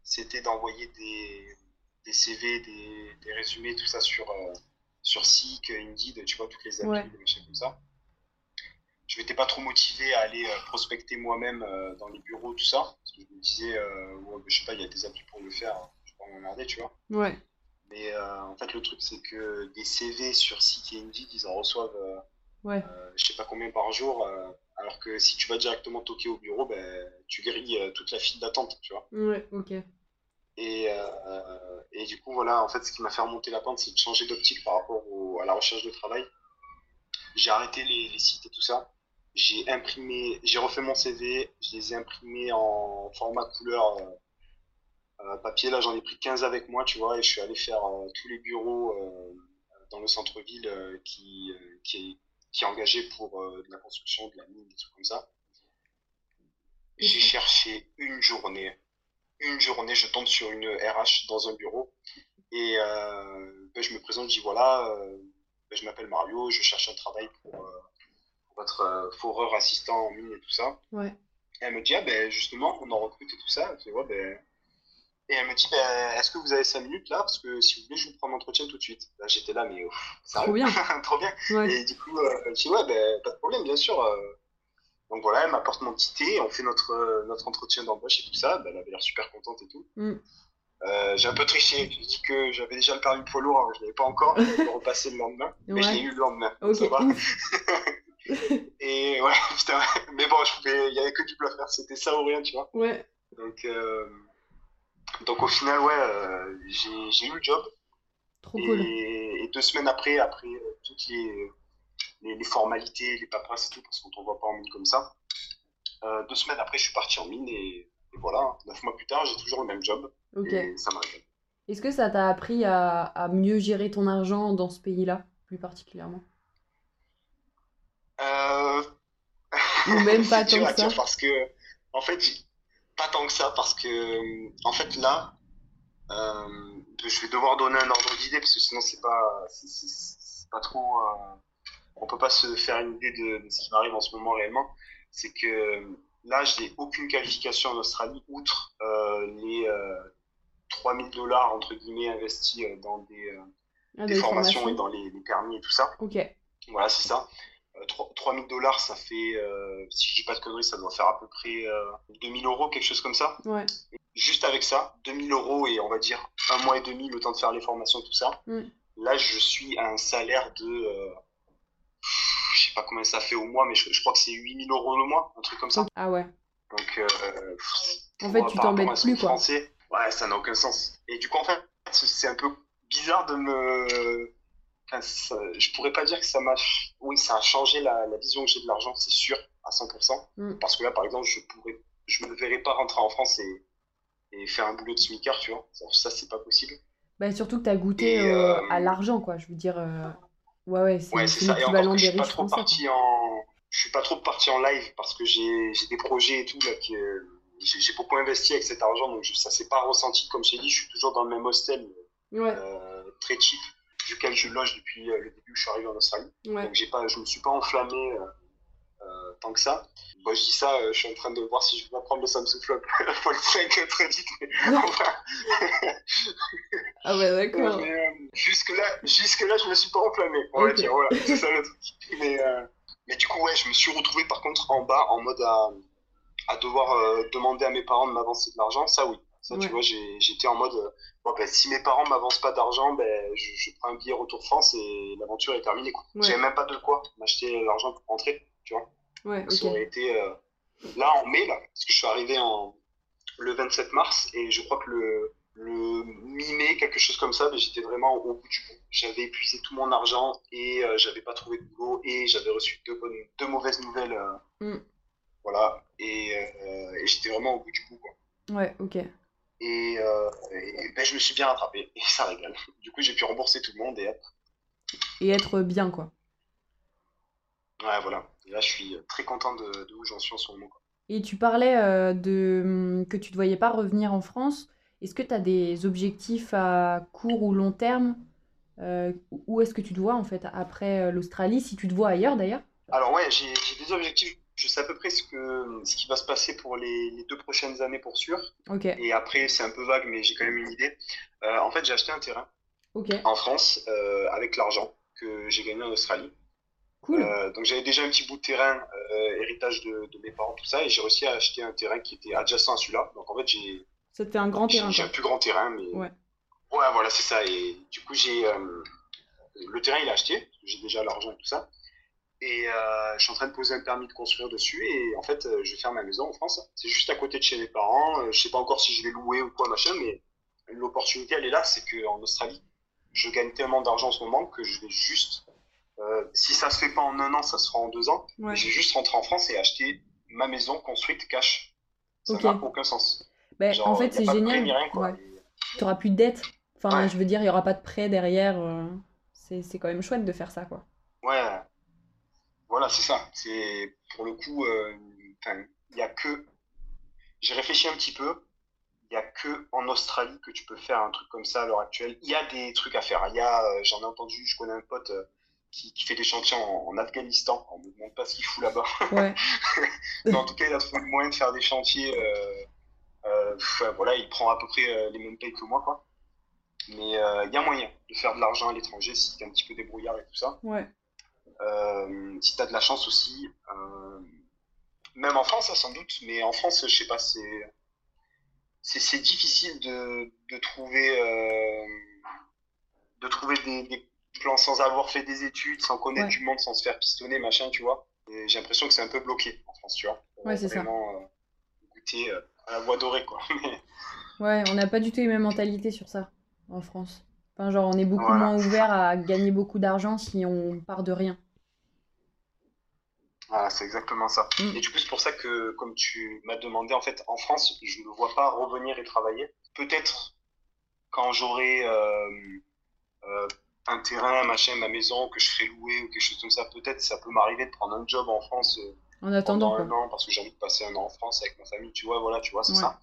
c'était d'envoyer des, des CV, des, des résumés, tout ça sur, euh, sur Seek, Indeed, tu vois, toutes les applis, Ouais. des machins comme ça. Je m'étais pas trop motivé à aller euh, prospecter moi-même euh, dans les bureaux, tout ça. Parce que je me disais, euh, ouais, je sais pas, il y a des applis pour le faire. hein. Je vais pas m'emmerder, tu vois. Ouais. Mais en fait, le truc, c'est que des CV sur Seek et Indeed, ils en reçoivent. Ouais. euh, je sais pas combien par jour, euh, alors que si tu vas directement toquer au bureau, ben, tu grilles euh, toute la file d'attente, tu vois. Ouais, ok. Et, euh, et du coup, voilà, en fait, ce qui m'a fait remonter la pente, c'est de changer d'optique par rapport au- à la recherche de travail. J'ai arrêté les, les sites et tout ça. J'ai imprimé, j'ai refait mon CV, je les ai imprimés en format couleur euh, euh, papier. Là, j'en ai pris 15 avec moi, tu vois, et je suis allé faire euh, tous les bureaux dans le centre-ville qui, qui, est, qui est engagé pour de la construction, de la mine, des trucs comme ça. J'ai cherché une journée. Une journée, je tombe sur une RH dans un bureau et euh, ben, je me présente, je dis voilà, euh, ben, je m'appelle Mario, je cherche un travail pour, euh, pour euh, foreur assistant en mine et tout ça. Ouais. Et elle me dit, ah ben justement, on en recrute et tout ça. Je dis, Ouais, ben... Et elle me dit, ben, est-ce que vous avez 5 minutes là? Parce que si vous voulez, je vous prends l'entretien tout de suite. Là, j'étais là, mais ouf, Trop bien. Trop bien. Ouais. Et du coup, euh, je dis, ouais, ben, pas de problème, bien sûr. Donc voilà, elle m'apporte mon petit thé, on fait notre, notre entretien d'embauche et tout ça. Ben, elle avait l'air super contente et tout. Mm. Euh, j'ai un peu triché, je lui ai dit que j'avais déjà le permis poids lourd, alors je ne l'avais pas encore, je vais le repasser le lendemain, mais je l'ai eu le lendemain. Ok, Ça va. Et ouais, putain, mais bon, il y avait que du bluff c'était ça ou rien, tu vois. Ouais. Donc, euh, donc au final, ouais, euh, j'ai, eu le job. Trop Et, cool. et deux semaines après, après toutes les, les, les formalités, les paperasses et tout, parce qu'on t'envoie pas en mine comme ça, euh, deux semaines après, je suis parti en mine et, et voilà, neuf mois plus tard, j'ai toujours le même job Ok. et ça m'arrive. Est-ce que ça t'a appris à, à mieux gérer ton argent dans ce pays-là, plus particulièrement? Euh, Ou même pas tant que ça? parce que, en fait, pas tant que ça, parce que, en fait, là, euh, je vais devoir donner un ordre d'idée, parce que sinon, c'est pas, c'est pas trop, euh, on peut pas se faire une idée de, de ce qui m'arrive en ce moment réellement. C'est que là, je n'ai aucune qualification en Australie, outre euh, les euh, 3000 dollars, entre guillemets, investis euh, dans des, euh, Ah, des des formations et dans les, les permis et tout ça. Ok. Voilà, c'est ça. Euh, 3 3000 dollars, ça fait, si je dis pas de conneries, ça doit faire à peu près euh, 2000 euros, quelque chose comme ça. Ouais. Juste avec ça, 2000 euros et on va dire un mois et demi, le temps de faire les formations, tout ça. Mm. Là, je suis à un salaire de, je sais pas combien ça fait au mois, mais je, je crois que c'est 8000 euros le mois, un truc comme ça. Ah ouais. Donc, euh, En fait, tu par rapport t'embêtes plus, quoi. français, ouais, ça n'a aucun sens. Et du coup, en fait, c'est un peu bizarre de me. Enfin, ça- je pourrais pas dire que ça m'a. Oui, ça a changé la, la vision que j'ai de l'argent, c'est sûr, à 100%. Mm. Parce que là, par exemple, je pourrais, je me verrais pas rentrer en France et, et faire un boulot de smicard, tu vois. Ça, ça, c'est pas possible. Bah, surtout que t'as goûté Et, euh, euh, à l'argent, quoi. Je veux dire, euh, ouais, ouais, c'est Ouais, ça. Et encore que je suis pas trop parti en, je suis pas trop parti en live parce que j'ai, j'ai des projets et tout là que j'ai j'ai beaucoup investi avec cet argent, donc je- ça s'est pas ressenti. Comme je t'ai dit, je suis toujours dans le même hostel Ouais, euh, très cheap, duquel je loge depuis euh, le début où je suis arrivé en Australie. ouais. Donc j'ai pas, je me suis pas enflammé euh, tant que ça. Moi je dis ça, euh, je suis en train de voir si je vais pas prendre le Samsung Flop Fold 5 très vite. Mais, enfin, Ah ouais, d'accord. euh, jusque là, jusque là, je me suis pas enflammé. On va dire, voilà, c'est ça le truc. Mais, euh, mais du coup, ouais, je me suis retrouvé par contre en bas, en mode à, à devoir demander à mes parents de m'avancer de l'argent. Ça, oui. Ça, tu vois, j'étais en mode, bon, ben, si mes parents m'avancent pas d'argent, ben, je, je prends un billet retour France et l'aventure est terminée. Ouais. J'avais même pas de quoi m'acheter l'argent pour rentrer, tu vois. Ouais, Ça ok. aurait été euh, là en mai, là, parce que je suis arrivé en, le 27 mars et je crois que le, le mi-mai, quelque chose comme ça, ben, j'étais vraiment au bout du bout. J'avais épuisé tout mon argent et euh, j'avais pas trouvé de boulot et j'avais reçu deux, bonnes, deux mauvaises nouvelles. euh, Mm. Voilà, et, euh, et j'étais vraiment au bout du bout. Quoi. Ouais, ok. Et, et, ben, je me suis bien rattrapé et ça régale. Du coup, j'ai pu rembourser tout le monde et hop. Et être bien, quoi. ouais, voilà. Et là, je suis très content de, de où j'en suis en ce moment. quoi. Et tu parlais euh, de hum, que tu ne te voyais pas revenir en France. Est-ce que tu as des objectifs à court ou long terme? Euh, où est-ce que tu te vois en fait après euh, l'Australie, si tu te vois ailleurs d'ailleurs? Alors ouais, j'ai des objectifs. Je sais à peu près ce que ce qui va se passer pour les, les deux prochaines années pour sûr. Ok, Et après, c'est un peu vague, mais j'ai quand même une idée. Euh, en fait, j'ai acheté un terrain en France euh, avec l'argent que j'ai gagné en Australie. Cool. Euh, donc j'avais déjà un petit bout de terrain, euh, héritage de, de mes parents, tout ça, et j'ai réussi à acheter un terrain qui était adjacent à celui-là. Donc en fait, j'ai fait un grand terrain j'ai un plus grand terrain, mais Ouais. ouais, voilà, c'est ça. Et du coup, j'ai euh, le terrain, il est acheté, j'ai déjà l'argent et tout ça. Et je suis en train de poser un permis de construire dessus, et en fait, je vais faire ma maison en France. C'est juste à côté de chez mes parents. Je sais pas encore si je vais louer ou quoi, machin, mais l'opportunité, elle est là. C'est qu'en Australie, je gagne tellement d'argent en ce moment que je vais juste, si ça se fait pas en un an, ça se fera en deux ans. Ouais. Je vais juste rentrer en France et acheter ma maison construite cash. Ça n'a aucun sens. Ben, Genre, en fait, c'est génial. Ouais. Tu n'auras plus de dette. Enfin, Ouais. je veux dire, il n'y aura pas de prêt derrière. euh, C'est quand même chouette de faire ça, quoi. Ouais, voilà, c'est ça. C'est pour le coup, euh, il y a que. J'ai réfléchi un petit peu. Il y a que en Australie que tu peux faire un truc comme ça à l'heure actuelle. Il y a des trucs à faire. Il y a, euh, j'en ai entendu, je connais un pote euh, qui, qui fait des chantiers en, en Afghanistan. On me demande pas ce qu'il fout là-bas. Ouais, Mais en tout cas, il a trouvé le moyen de faire des chantiers. Euh, euh, voilà, il prend à peu près euh, les mêmes payes que moi, quoi. Mais il y a moyen de faire de l'argent à l'étranger si tu es un petit peu débrouillard et tout ça. ouais. Si tu as de la chance aussi, même en France, hein, sans doute, mais en France, je sais pas, c'est c'est c'est difficile de, de trouver euh, de trouver des, des plans sans avoir fait des études, sans connaître Ouais. du monde, sans se faire pistonner, machin, tu vois. Et j'ai l'impression que c'est un peu bloqué en France, tu vois. Ouais, c'est ça. vraiment euh, goûter euh, à la voie dorée, quoi. Ouais, on n'a pas du tout les mêmes mentalités sur ça en France. Enfin, genre, on est beaucoup Voilà. moins ouvert à gagner beaucoup d'argent si on part de rien. Voilà, c'est exactement ça. Mm. Et du coup, c'est pour ça que, comme tu m'as demandé, en fait, en France, je ne vois pas revenir et travailler. Peut-être quand j'aurai un terrain, machin, ma maison, que je ferai louer ou quelque chose comme ça, peut-être ça peut m'arriver de prendre un job en France en attendant, pendant un an parce que j'ai envie de passer un an en France avec ma famille, tu vois, voilà, tu vois, c'est ça.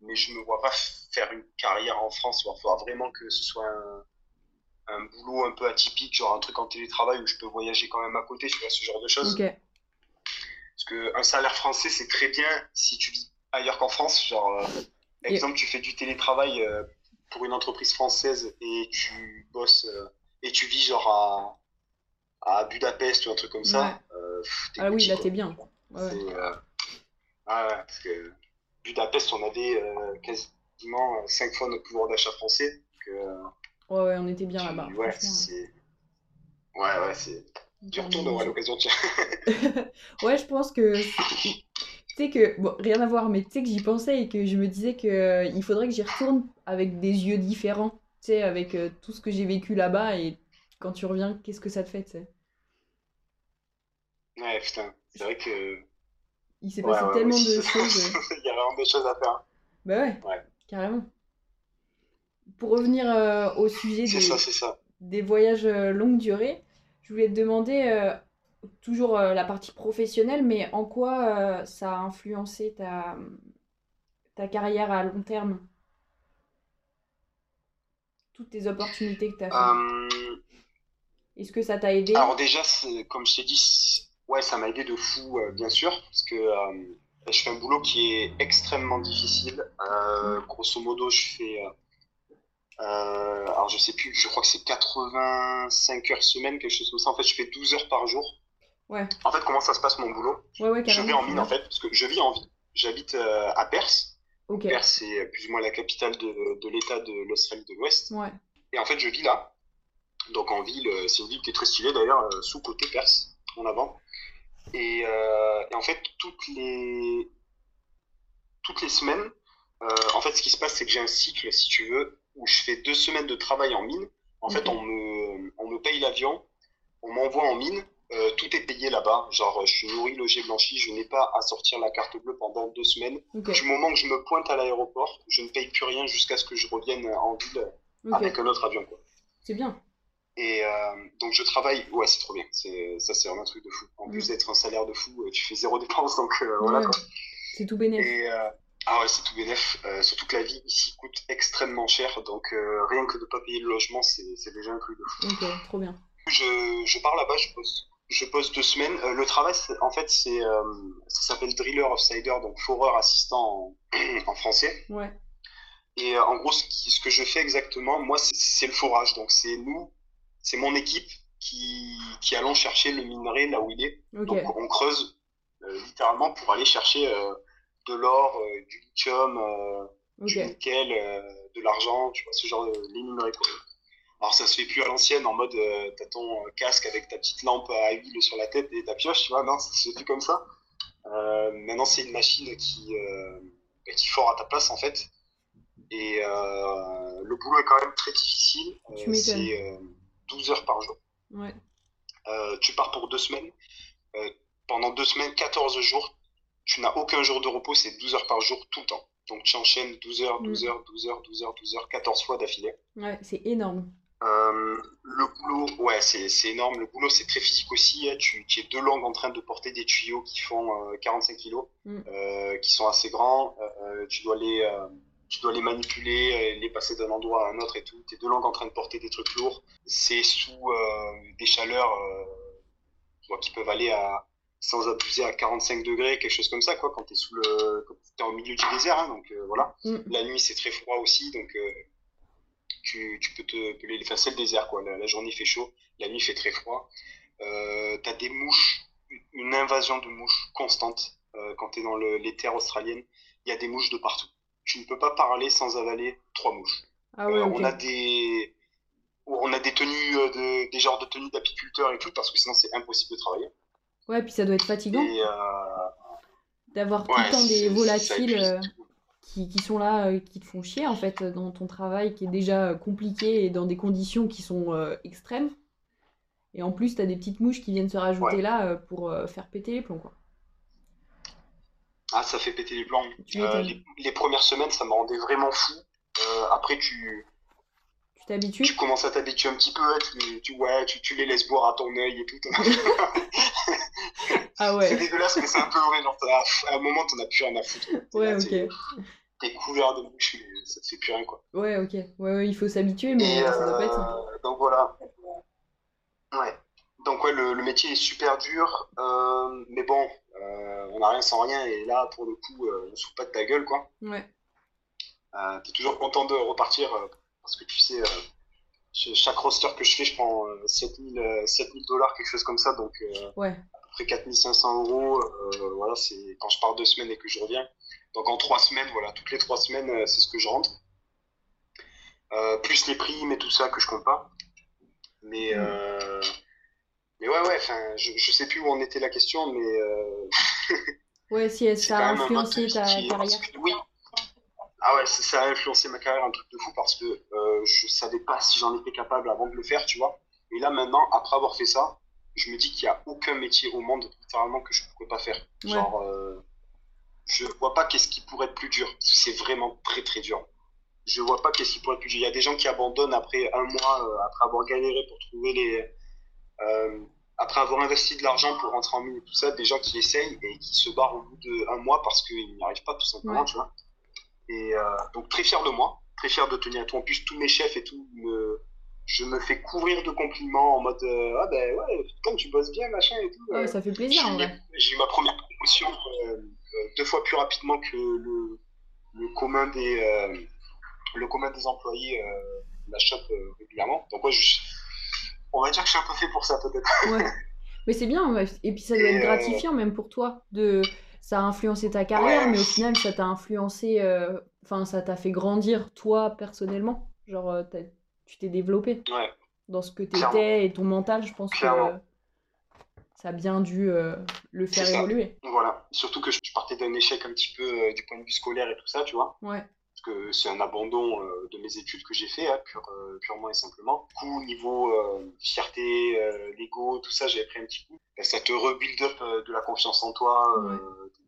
Mais je me vois pas faire une carrière en France. Il faudra vraiment que ce soit un, un, boulot un peu atypique, genre un truc en télétravail où je peux voyager quand même à côté, tu vois, ce genre de choses. Parce qu'un salaire français, c'est très bien si tu vis ailleurs qu'en France. Genre, euh, exemple, tu fais du télétravail euh, pour une entreprise française et tu bosses euh, et tu vis genre à, à Budapest ou un truc comme ça. ah oui, là, t'es bien. Ouais. Ah ouais, parce que Budapest, on avait quasiment 5 fois notre pouvoir d'achat français. Ouais, ouais, on était bien là-bas. Ouais, c'est. Ouais, ouais, c'est. Du retour à l'occasion, tiens. ouais, je pense que. Sais que. Bon, rien à voir, mais tu sais que j'y pensais et que je me disais qu'il euh, il faudrait que j'y retourne avec des yeux différents. Tu sais, avec euh, tout ce que j'ai vécu là-bas et quand tu reviens, qu'est-ce que ça te fait, tu sais? Ouais, putain, c'est vrai que. Il s'est passé tellement de choses. Il y a vraiment des choses à faire. Bah ouais, carrément pour revenir euh, au sujet des, des voyages longue durée, je voulais te demander toujours la partie professionnelle, mais en quoi ça a influencé ta, ta carrière à long terme? Toutes tes opportunités que tu as faites. Est-ce que ça t'a aidé? Alors déjà, comme je t'ai dit, ouais, ça m'a aidé de fou, bien sûr, parce que je fais un boulot qui est extrêmement difficile. Mm. grosso modo, je fais euh, alors, je sais plus, je crois que c'est 85 heures semaine, quelque chose comme ça. En fait, je fais 12 heures par jour. Ouais. En fait, comment ça se passe mon boulot? Ouais, ouais, Je vais en mine, en fait, parce que je vis en ville. J'habite euh, à Perth. Okay. Perth, c'est plus ou moins la capitale de, de l'État de l'Australie de l'Ouest. Et en fait, je vis là. Donc, en ville, euh, c'est une ville qui est très stylée d'ailleurs, sous côté Perth, en avant. Et, et, en fait, toutes les, toutes les semaines, en fait, ce qui se passe, c'est que j'ai un cycle, si tu veux, où je fais deux semaines de travail en mine. En fait, on me, on me paye l'avion, on m'envoie en mine, euh, tout est payé là-bas. Genre, je suis nourri, logé, blanchi, je n'ai pas à sortir la carte bleue pendant deux semaines. Du moment que je me pointe à l'aéroport, je ne paye plus rien jusqu'à ce que je revienne en ville avec un autre avion. C'est bien. Et euh, donc je travaille, ouais, c'est trop bien. Ça, c'est vraiment un truc de fou. En plus mm. d'être un salaire de fou, euh, tu fais zéro dépense, donc voilà quoi. C'est tout bénéfique. Ah ouais, c'est tout bénef. Euh, surtout que la vie ici coûte extrêmement cher, donc euh, rien que de pas payer le logement, c'est déjà un truc de fou. Ok, trop bien. Je, je pars là-bas, je pose, je pose deux semaines. Euh, le travail, en fait, c'est ça s'appelle driller offsider, donc foreur assistant en, en, français. Ouais. Et en gros, ce, ce, que je fais exactement, moi, c'est le forage. Donc c'est nous, c'est mon équipe qui, qui allons chercher le minerai là où il est. Donc on creuse littéralement pour aller chercher de l'or, euh, du lithium, euh, du nickel, euh, de l'argent, tu vois, ce genre de les minerais quoi. Alors ça se fait plus à l'ancienne en mode t'as ton casque avec ta petite lampe à huile sur la tête et ta pioche, tu vois, non, ça se fait plus comme ça. maintenant c'est une machine qui, bah, qui fort à ta place en fait. Et le boulot est quand même très difficile. c'est 12 heures par jour. Ouais. tu pars pour deux semaines. pendant deux semaines, 14 jours, tu n'as aucun jour de repos, c'est 12 heures par jour tout le temps. Donc tu enchaînes 12 heures, 12 mm. heures, 12 heures, 12 heures, 12 heures, 14 fois d'affilée. Ouais, c'est énorme. Euh, le boulot, ouais, c'est énorme. Le boulot, c'est très physique aussi. Hein. Tu, tu, es deux langues en train de porter des tuyaux qui font 45 euh, kilos, mm. euh, qui sont assez grands. tu, dois les, tu dois les manipuler, les passer d'un endroit à un autre et tout. Tu es deux langues en train de porter des trucs lourds. C'est sous des chaleurs qui peuvent aller à sans abuser à 45 degrés, quelque chose comme ça, quoi, quand tu es, sous le, es en milieu du désert. Hein, donc voilà. Mm. La nuit, c'est très froid aussi, donc tu, tu, peux te. les Enfin, c'est le désert, quoi. La, journée fait chaud, la nuit fait très froid. Euh, tu as des mouches, une invasion de mouches constante euh, quand tu es dans le, les terres australiennes. Il y a des mouches de partout. Tu ne peux pas parler sans avaler trois mouches. Ah ouais, On a des. On a des tenues, de, des genres de tenues d'apiculteurs et tout, parce que sinon c'est impossible de travailler. Ouais, puis ça doit être fatigant. Euh, D'avoir tout le temps des volatiles euh, qui, qui, sont là, euh, qui te font chier en fait dans ton travail qui est déjà compliqué et dans des conditions qui sont extrêmes. Et en plus, tu as des petites mouches qui viennent se rajouter là pour faire péter les plombs. Quoi. Ah, ça fait péter les plombs. les, les, premières semaines, ça me rendait vraiment fou. Euh, après, tu, Tu t'habitues? tu commences à t'habituer un petit peu, tu, tu, ouais, tu, tu les laisses boire à ton œil et tout. Ah C'est ouais, dégueulasse, mais c'est un peu vrai. Genre, à un moment, t'en as plus rien à foutre. Ouais, là, ok. T'es- couvert de bouche, mais ça te fait plus rien, quoi. Ouais, ok. Ouais, ouais, il faut s'habituer, mais Et, ça doit pas être simple. euh, donc voilà. Ouais. Donc ouais, le, le métier est super dur, euh, mais bon, euh, on n'a rien sans rien, et là, pour le coup, euh, on se fout pas de ta gueule, quoi. Ouais, Euh, t'es toujours content de repartir, euh, parce que tu sais, euh, ch- chaque roster que je fais, je prends euh, 7000 euh, 7000 dollars, quelque chose comme ça, donc euh, ouais, près 4500 euros, euh, voilà, c'est quand je pars deux semaines et que je reviens. Donc en trois semaines, voilà, toutes les trois semaines, euh, c'est ce que je rentre. Euh, plus les primes et tout ça que je compte pas. Mais, Mm. euh, mais ouais, ouais, enfin, je, je sais plus où en était la question, mais ouais, si ça a influencé ta carrière. Oui. Ah ouais, ça, ça a influencé ma carrière un truc de fou parce que je savais pas si j'en étais capable avant de le faire, tu vois. Et là maintenant, après avoir fait ça, je me dis qu'il y a aucun métier au monde littéralement que je pourrais pas faire. Ouais. Genre, euh, je vois pas qu'est-ce qui pourrait être plus dur. C'est vraiment très très dur. Je vois pas qu'est-ce qui pourrait être plus dur. Il y a des gens qui abandonnent après un mois, euh, après avoir galéré pour trouver les, euh, après avoir investi de l'argent pour rentrer en mine et tout ça, des gens qui essayent et qui se barrent au bout d'un mois parce qu'ils n'y arrivent pas tout simplement, Ouais. tu vois. Et donc très fier de moi, très fier de tenir tout. En plus, tous mes chefs et tout, me, je me fais couvrir de compliments en mode euh, ah ben ouais, putain tu bosses bien machin et tout. Ouais, Euh, ça fait j'ai plaisir eu, vrai. j'ai eu ma première promotion euh, deux fois plus rapidement que le, le commun des euh, le commun des employés la chope euh, régulièrement. Donc ouais, je, on va dire que je suis un peu fait pour ça peut-être. Ouais. Mais c'est bien, ouais. et puis ça doit Et, être gratifiant même pour toi. De... Ça a influencé ta carrière, Ouais. mais au final, ça t'a influencé, enfin, ça t'a fait grandir toi personnellement. Genre, t'as- tu t'es développé Ouais. dans ce que Clairement. t'étais et ton mental, je pense que euh, ça a bien dû euh, le faire évoluer. Voilà. Surtout que je partais d'un échec un petit peu euh, du point de vue scolaire et tout ça, tu vois. Ouais, Parce que c'est un abandon de mes études que j'ai fait, hein, pure, purement et simplement. Du coup, niveau fierté, l'ego, tout ça, j'avais pris un petit coup. Et ça te rebuild up de la confiance en toi,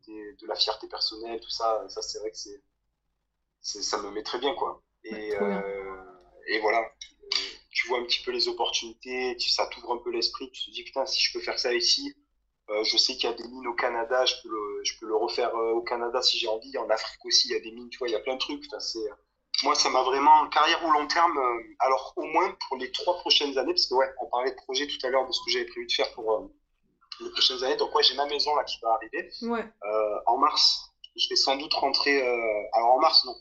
de la fierté personnelle, tout ça. Ça, c'est vrai que c'est, ça me met très bien, quoi. Et, Ouais, euh, et voilà. Tu vois un petit peu les opportunités, tu, ça t'ouvre un peu l'esprit. Tu te dis, putain, si je peux faire ça ici, euh, je sais qu'il y a des mines au Canada, je peux le, je peux le refaire euh, au Canada si j'ai envie. En Afrique aussi, il y a des mines, tu vois, il y a plein de trucs. C'est... Moi, ça m'a vraiment, carrière au long terme, euh, alors au moins pour les trois prochaines années, parce que ouais, on parlait de projet tout à l'heure, de ce que j'avais prévu de faire pour les prochaines années. Donc ouais, j'ai ma maison là qui va arriver. ouais, en mars, je vais sans doute rentrer. alors en mars, non.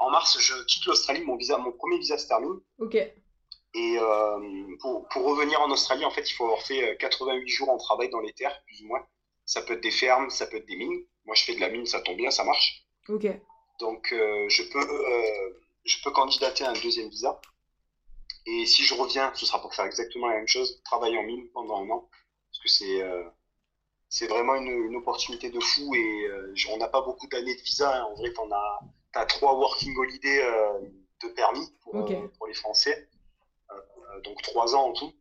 En mars, je quitte l'Australie. Mon visa, mon premier visa se termine. ok, Et euh, pour, pour revenir en Australie, en fait, il faut avoir fait euh, 88 jours en travail dans les terres, plus ou moins. Ça peut être des fermes, ça peut être des mines. Moi, je fais de la mine, ça tombe bien, ça marche. ok, Donc, euh, je, peux, euh, je peux candidater à un deuxième visa. Et si je reviens, ce sera pour faire exactement la même chose, travailler en mine pendant un an. Parce que c'est euh, c'est vraiment une, une opportunité de fou. Et euh, on n'a pas beaucoup d'années de visa. hein. En vrai, tu as, trois working holiday euh, de permis pour, euh, pour les Français. Euh, donc, trois ans en tout.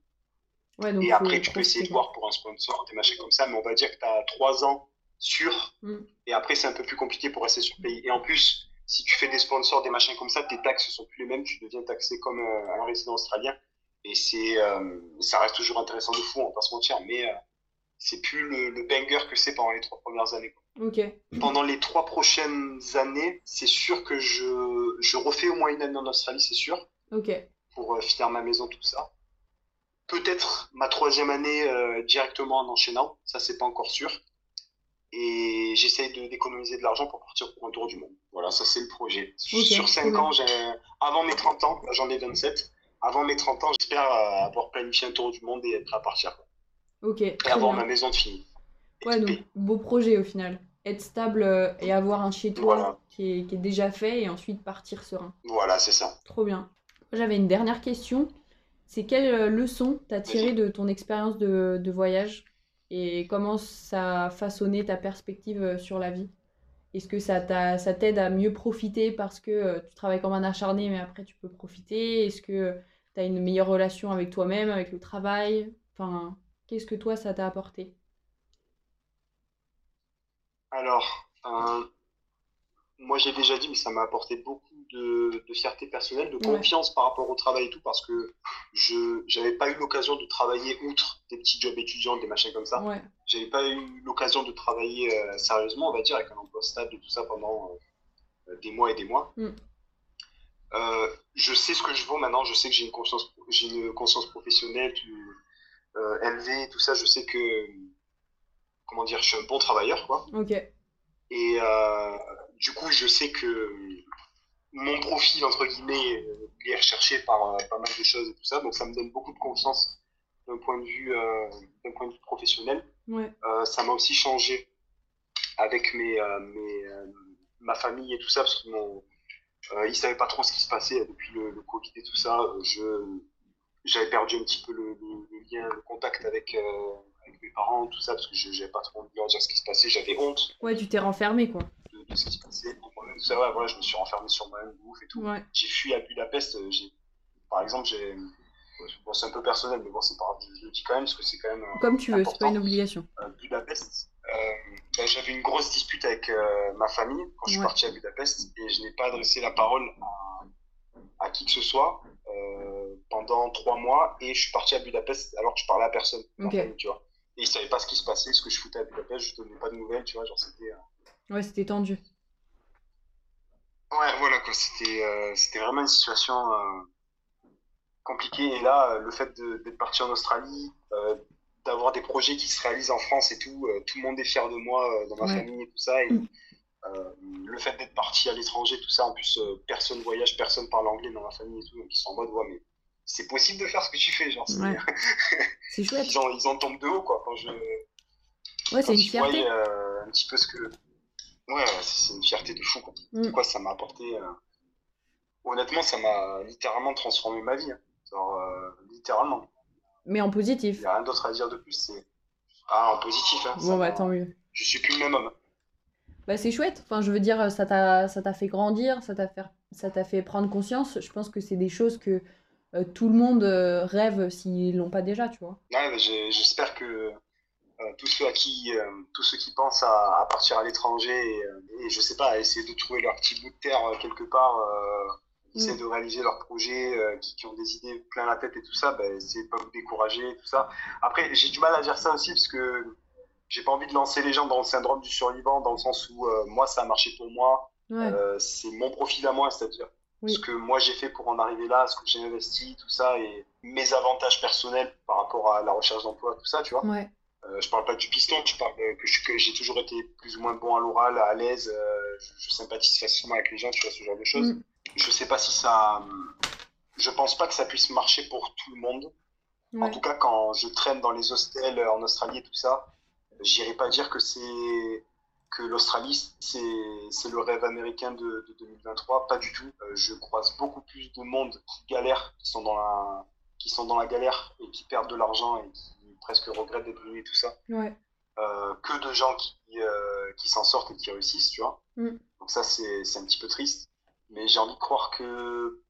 ouais, donc Et après, tu peux essayer de voir pour un sponsor, des machins comme ça, mais on va dire que tu as trois ans sûrs. Mm. Et après, c'est un peu plus compliqué pour rester sur le pays. Et en plus, si tu fais des sponsors, des machins comme ça, tes taxes sont plus les mêmes. Tu deviens taxé comme euh, un résident australien. Et c'est, euh, ça reste toujours intéressant de fou, on va pas se mentir. Mais euh, c'est plus le, le banger que c'est pendant les trois premières années. quoi. Pendant les trois prochaines années, c'est sûr que je, je refais au moins une année en Australie, c'est sûr pour euh, finir ma maison, tout ça. Peut-être ma troisième année euh, directement en enchaînant, ça c'est pas encore sûr. Et j'essaye d'économiser de l'argent pour partir pour un tour du monde. Voilà, ça c'est le projet. Sur trop 5 bien. ans, avant mes 30 ans, j'en ai 27. Avant mes 30 ans, j'espère euh, avoir planifié un tour du monde et être prêt à partir. ok, Et avoir bien. ma maison de fini. Ouais, donc beau projet au final. Être stable euh, et avoir un chez toi Voilà. qui, est, qui est déjà fait et ensuite partir serein. Voilà, c'est ça. Trop bien. J'avais une dernière question. C'est quelle euh, leçon t'as tiré de ton expérience de, de voyage et comment ça a façonné ta perspective euh, sur la vie? Est-ce que ça t'a, ça t'aide à mieux profiter parce que tu travailles comme un acharné mais après tu peux profiter? Est-ce que tu as une meilleure relation avec toi-même, avec le travail? Enfin, qu'est-ce que toi ça t'a apporté? Alors, euh, moi j'ai déjà dit, mais ça m'a apporté beaucoup de, de fierté personnelle, de confiance par rapport au travail et tout, parce que je n'avais pas eu l'occasion de travailler outre des petits jobs étudiants, des machins comme ça. Ouais. J'avais pas eu l'occasion de travailler euh, sérieusement, on va dire, avec un emploi stable et tout ça pendant euh, des mois et des mois. Mm. Je sais ce que je vaux maintenant, je sais que j'ai une conscience, j'ai une conscience professionnelle élevée, tout ça. Je sais que, comment dire, je suis un bon travailleur, quoi. Ok. Et euh, du coup, je sais que mon profil, entre guillemets, euh, est recherché par euh, pas mal de choses et tout ça. Donc, ça me donne beaucoup de confiance d'un point de vue, d'un point de vue professionnel. Ouais. Ça m'a aussi changé avec mes, mes, ma famille et tout ça, parce qu'ils euh, ils savaient pas trop ce qui se passait depuis le, le Covid et tout ça. Je, j'avais perdu un petit peu le, le- le lien, le contact avec, euh, avec mes parents, tout ça, parce que je n'avais pas trop envie de leur dire ce qui se passait. J'avais honte Ouais, tu t'es renfermé, quoi. de, de ce qui se passait. Donc, ça, ouais, voilà, je me suis renfermé sur moi-même ouf et tout. Ouais. J'ai fui à Budapest. euh, par exemple, j'ai, bon, c'est un peu personnel, mais bon, c'est pas grave, je, le dis quand même, parce que c'est quand même. euh, Comme tu veux, c'est pas important. une obligation. euh, Budapest, euh, ben, j'avais une grosse dispute avec euh, ma famille quand je suis Ouais. parti à Budapest et je n'ai pas adressé la parole à, à qui que ce soit euh, pendant trois mois et je suis parti à Budapest alors que je parlais à personne, ma Ok. famille, tu vois. Et ils savaient pas ce qui se passait, ce que je foutais à Budapest, je donnais pas de nouvelles, tu vois, genre c'était... euh, Ouais, c'était tendu. Ouais, voilà quoi, c'était euh, c'était vraiment une situation euh, compliquée. Et là, le fait d'être parti en Australie, d'avoir des projets qui se réalisent en France et tout, tout le monde est fier de moi dans ma Ouais. famille et tout ça. Et euh, le fait d'être parti à l'étranger, tout ça, en plus, euh, personne voyage, personne parle anglais dans ma famille et tout, donc ils sont en mode, ouais, mais c'est possible de faire ce que tu fais, genre, c'est- Ouais. C'est chouette. ils, en, ils en tombent de haut, quoi, quand je, Ouais, c'est une fierté. euh, un petit peu ce que. Ouais, c'est une fierté de fou, quoi. Mm. Quoi, ça m'a apporté. euh, Honnêtement, ça m'a littéralement transformé ma vie. hein. Genre, euh, littéralement. Mais en Il positif. n'y a rien d'autre à dire de plus. C'est. Ah, en positif, hein. Bon, bah tant mieux. Je suis plus le même homme. Bah, c'est chouette. Enfin, je veux dire, ça t'a, ça t'a fait grandir, ça t'a fait, ça t'a fait prendre conscience. Je pense que c'est des choses que euh, tout le monde euh, rêve s'ils l'ont pas déjà, tu vois. Ouais, j'espère que euh, tous ceux à qui, euh, tous ceux qui pensent à, à partir à l'étranger et, et, je sais pas, à essayer de trouver leur petit bout de terre quelque part, euh, essayer Mm. de réaliser leurs projets, qui, qui ont des idées plein la tête et tout ça, ben, essayez de pas vous décourager, tout ça. Après, j'ai du mal à dire ça aussi parce que j'ai pas envie de lancer les gens dans le syndrome du survivant, dans le sens où moi ça a marché pour moi, Ouais. c'est mon profil à moi, c'est-à-dire Oui. ce que moi j'ai fait pour en arriver là, ce que j'ai investi, tout ça, et mes avantages personnels par rapport à la recherche d'emploi, tout ça, tu vois. Ouais. Euh, je parle pas du piston, je parle que j'ai toujours été plus ou moins bon à l'oral, à l'aise, euh, je, je sympathise facilement avec les gens, tu vois, ce genre de choses. Mm. Je sais pas si ça. Je pense pas que ça puisse marcher pour tout le monde. En tout cas, quand je traîne dans les hostels en Australie et tout ça, j'irai pas dire que c'est que l'Australie c'est le rêve américain de, de 2023, pas du tout. Euh, je croise beaucoup plus de monde qui galère, qui sont dans la qui sont dans la galère et qui perdent de l'argent et qui presque regrettent d'être venus et tout ça, Ouais. euh, que de gens qui euh, qui s'en sortent et qui réussissent, tu vois. Mm. Donc ça c'est un petit peu triste, mais j'ai envie de croire que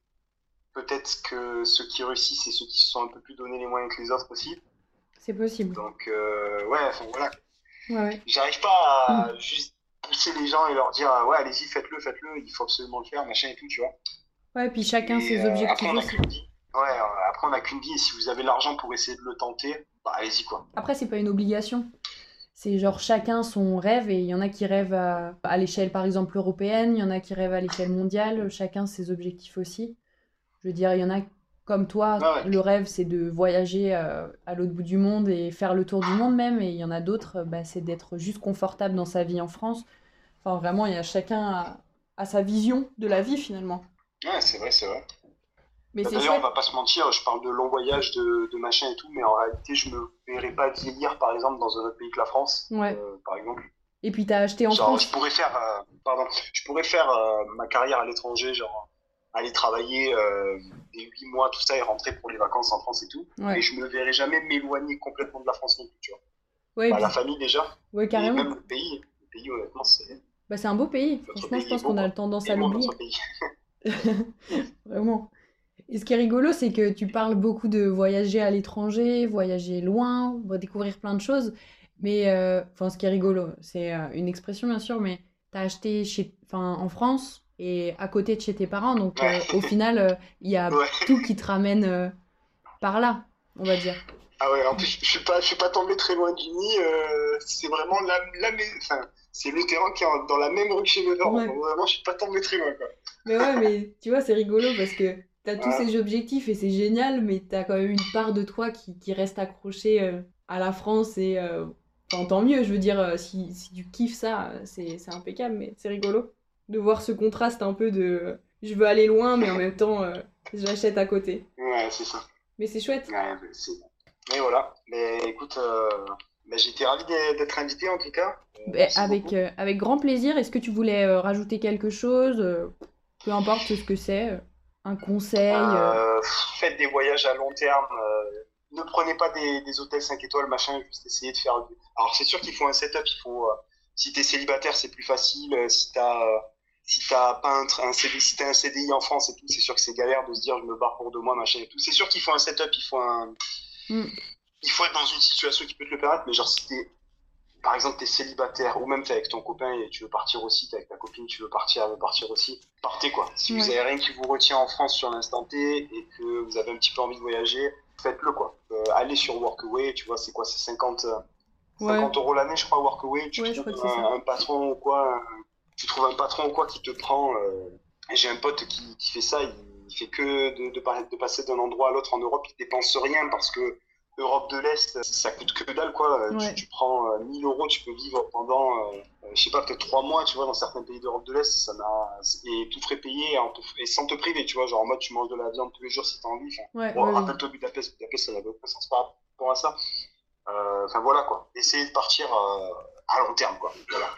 peut-être que ceux qui réussissent c'est ceux qui se sont un peu plus donné les moyens que les autres aussi. C'est possible. Donc, ouais, enfin voilà. Ouais. J'arrive pas à juste pousser les gens et leur dire, ouais, allez-y, faites-le, faites-le, il faut absolument le faire, machin et tout, tu vois. Ouais, puis chacun Et, ses euh, objectifs après, on a aussi. qu'une vie. Ouais, euh, après, on a qu'une vie et si vous avez l'argent pour essayer de le tenter, bah, allez-y, quoi. Après, c'est pas une obligation. C'est genre chacun son rêve et il y en a qui rêvent à, à l'échelle par exemple européenne, il y en a qui rêvent à l'échelle mondiale, chacun ses objectifs aussi. Je veux dire, il y en a comme toi, Ah ouais. le rêve c'est de voyager euh, à l'autre bout du monde et faire le tour du monde même, et il y en a d'autres, euh, bah, c'est d'être juste confortable dans sa vie en France. Enfin, vraiment, il y a chacun à, à sa vision de la vie finalement. Ouais, c'est vrai, c'est vrai. Mais c'est D'ailleurs, on va pas se mentir, je parle de long voyage, de, de machin et tout, mais en réalité, je me verrais pas vieillir, par exemple, dans un autre pays que la France, Ouais. euh, par exemple. Et puis t'as acheté en Genre, France. je pourrais faire, euh, pardon, je pourrais faire euh, ma carrière à l'étranger, genre aller travailler euh, des huit mois, tout ça, et rentrer pour les vacances en France et tout. Ouais, Mais je me verrais jamais m'éloigner complètement de la France non plus, tu vois. ouais, Bah, puis- la famille déjà, ouais, et carrément. même le pays. Le pays, honnêtement, c'est Bah, c'est un beau pays. Notre Franchement, pays je pense qu'on a le tendance à l'oublier. Vraiment. Et ce qui est rigolo, c'est que tu parles beaucoup de voyager à l'étranger, voyager loin, découvrir plein de choses. Mais, euh, enfin, ce qui est rigolo, c'est euh, une expression bien sûr, mais as acheté chez, enfin, en France et à côté de chez tes parents. Donc, au final, il y a tout qui te ramène par là, on va dire. Ah ouais, en plus, je suis pas, je suis pas tombé très loin du nid. c'est vraiment la, la, enfin, c'est le terrain qui est dans la même rue que chez mes parents. Vraiment, je suis pas tombé très loin, quoi. Mais ouais, mais tu vois, c'est rigolo parce que tu as tous ces objectifs et c'est génial, mais tu as quand même une part de toi qui, qui reste accrochée euh, à la France et euh, tant mieux, je veux dire, euh, si, si tu kiffes ça, c'est impeccable, mais c'est rigolo de voir ce contraste un peu de je veux aller loin, mais en même temps, j'achète à côté. Ouais, c'est ça. Mais c'est chouette. Ouais, mais voilà. Mais écoute, bah, j'étais ravi d'être invité en tout cas. Bah, avec, avec grand plaisir. Est-ce que tu voulais rajouter quelque chose peu importe ce que c'est, euh, un conseil euh. Euh, Faites des voyages à long terme. ne prenez pas des, des, hôtels 5 étoiles, machin, juste essayez de faire. Alors, c'est sûr qu'il faut un setup. Il faut, si tu es célibataire, c'est plus facile. Si tu si t'as pas un, un CDI, si as un CDI en France et tout, c'est sûr que c'est galère de se dire je me barre pour deux mois, machin et tout. C'est sûr qu'il faut un setup, il faut un, mm. il faut être dans une situation qui peut te le permettre, mais genre si t'es par exemple, tu es célibataire ou même tu es avec ton copain et tu veux partir aussi, tu es avec ta copine, tu veux partir, elle veut partir aussi, partez quoi. Si vous avez rien qui vous retient en France sur l'instant T et que vous avez un petit peu envie de voyager, faites-le quoi. Euh, allez sur Workaway, tu vois, c'est quoi, c'est 50, 50 euros l'année, je crois, Workaway. Tu trouves un, patron ou quoi, tu trouves un patron ou quoi qui te prend. Euh, j'ai un pote qui, qui, fait ça, il, il fait que de, de, de passer d'un endroit à l'autre en Europe, il dépense rien parce que Europe de l'Est, ça coûte que dalle, quoi. Tu, prends 1000 euh, euros, tu peux vivre pendant, euh, je sais pas, peut-être 3 mois, tu vois, dans certains pays d'Europe de l'Est, ça n'a, et tout frais payé et sans te priver, tu vois, genre en mode tu manges de la viande tous les jours si t'as envie. bon, rappelle-toi Budapest, Budapest, ça n'avait aucun sens par rapport à ça. Euh, enfin voilà, quoi. Essayez de partir à long terme, quoi. Voilà.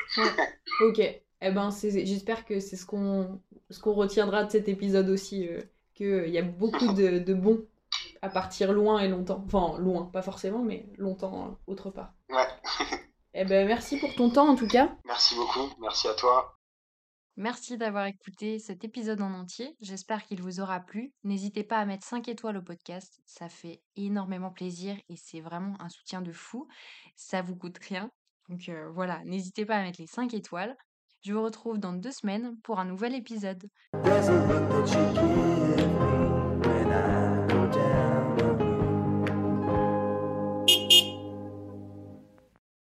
ok. Eh ben, j'espère que c'est ce qu'on ce qu'on retiendra de cet épisode aussi, qu'il y a beaucoup de, de bons à partir loin et longtemps. Enfin, loin, pas forcément, mais longtemps euh, autre part. Ouais. eh ben, merci pour ton temps en tout cas. Merci beaucoup, merci à toi. Merci d'avoir écouté cet épisode en entier. J'espère qu'il vous aura plu. N'hésitez pas à mettre 5 étoiles au podcast. Ça fait énormément plaisir et c'est vraiment un soutien de fou. Ça vous coûte rien. Donc euh, voilà, n'hésitez pas à mettre les 5 étoiles. Je vous retrouve dans deux semaines pour un nouvel épisode.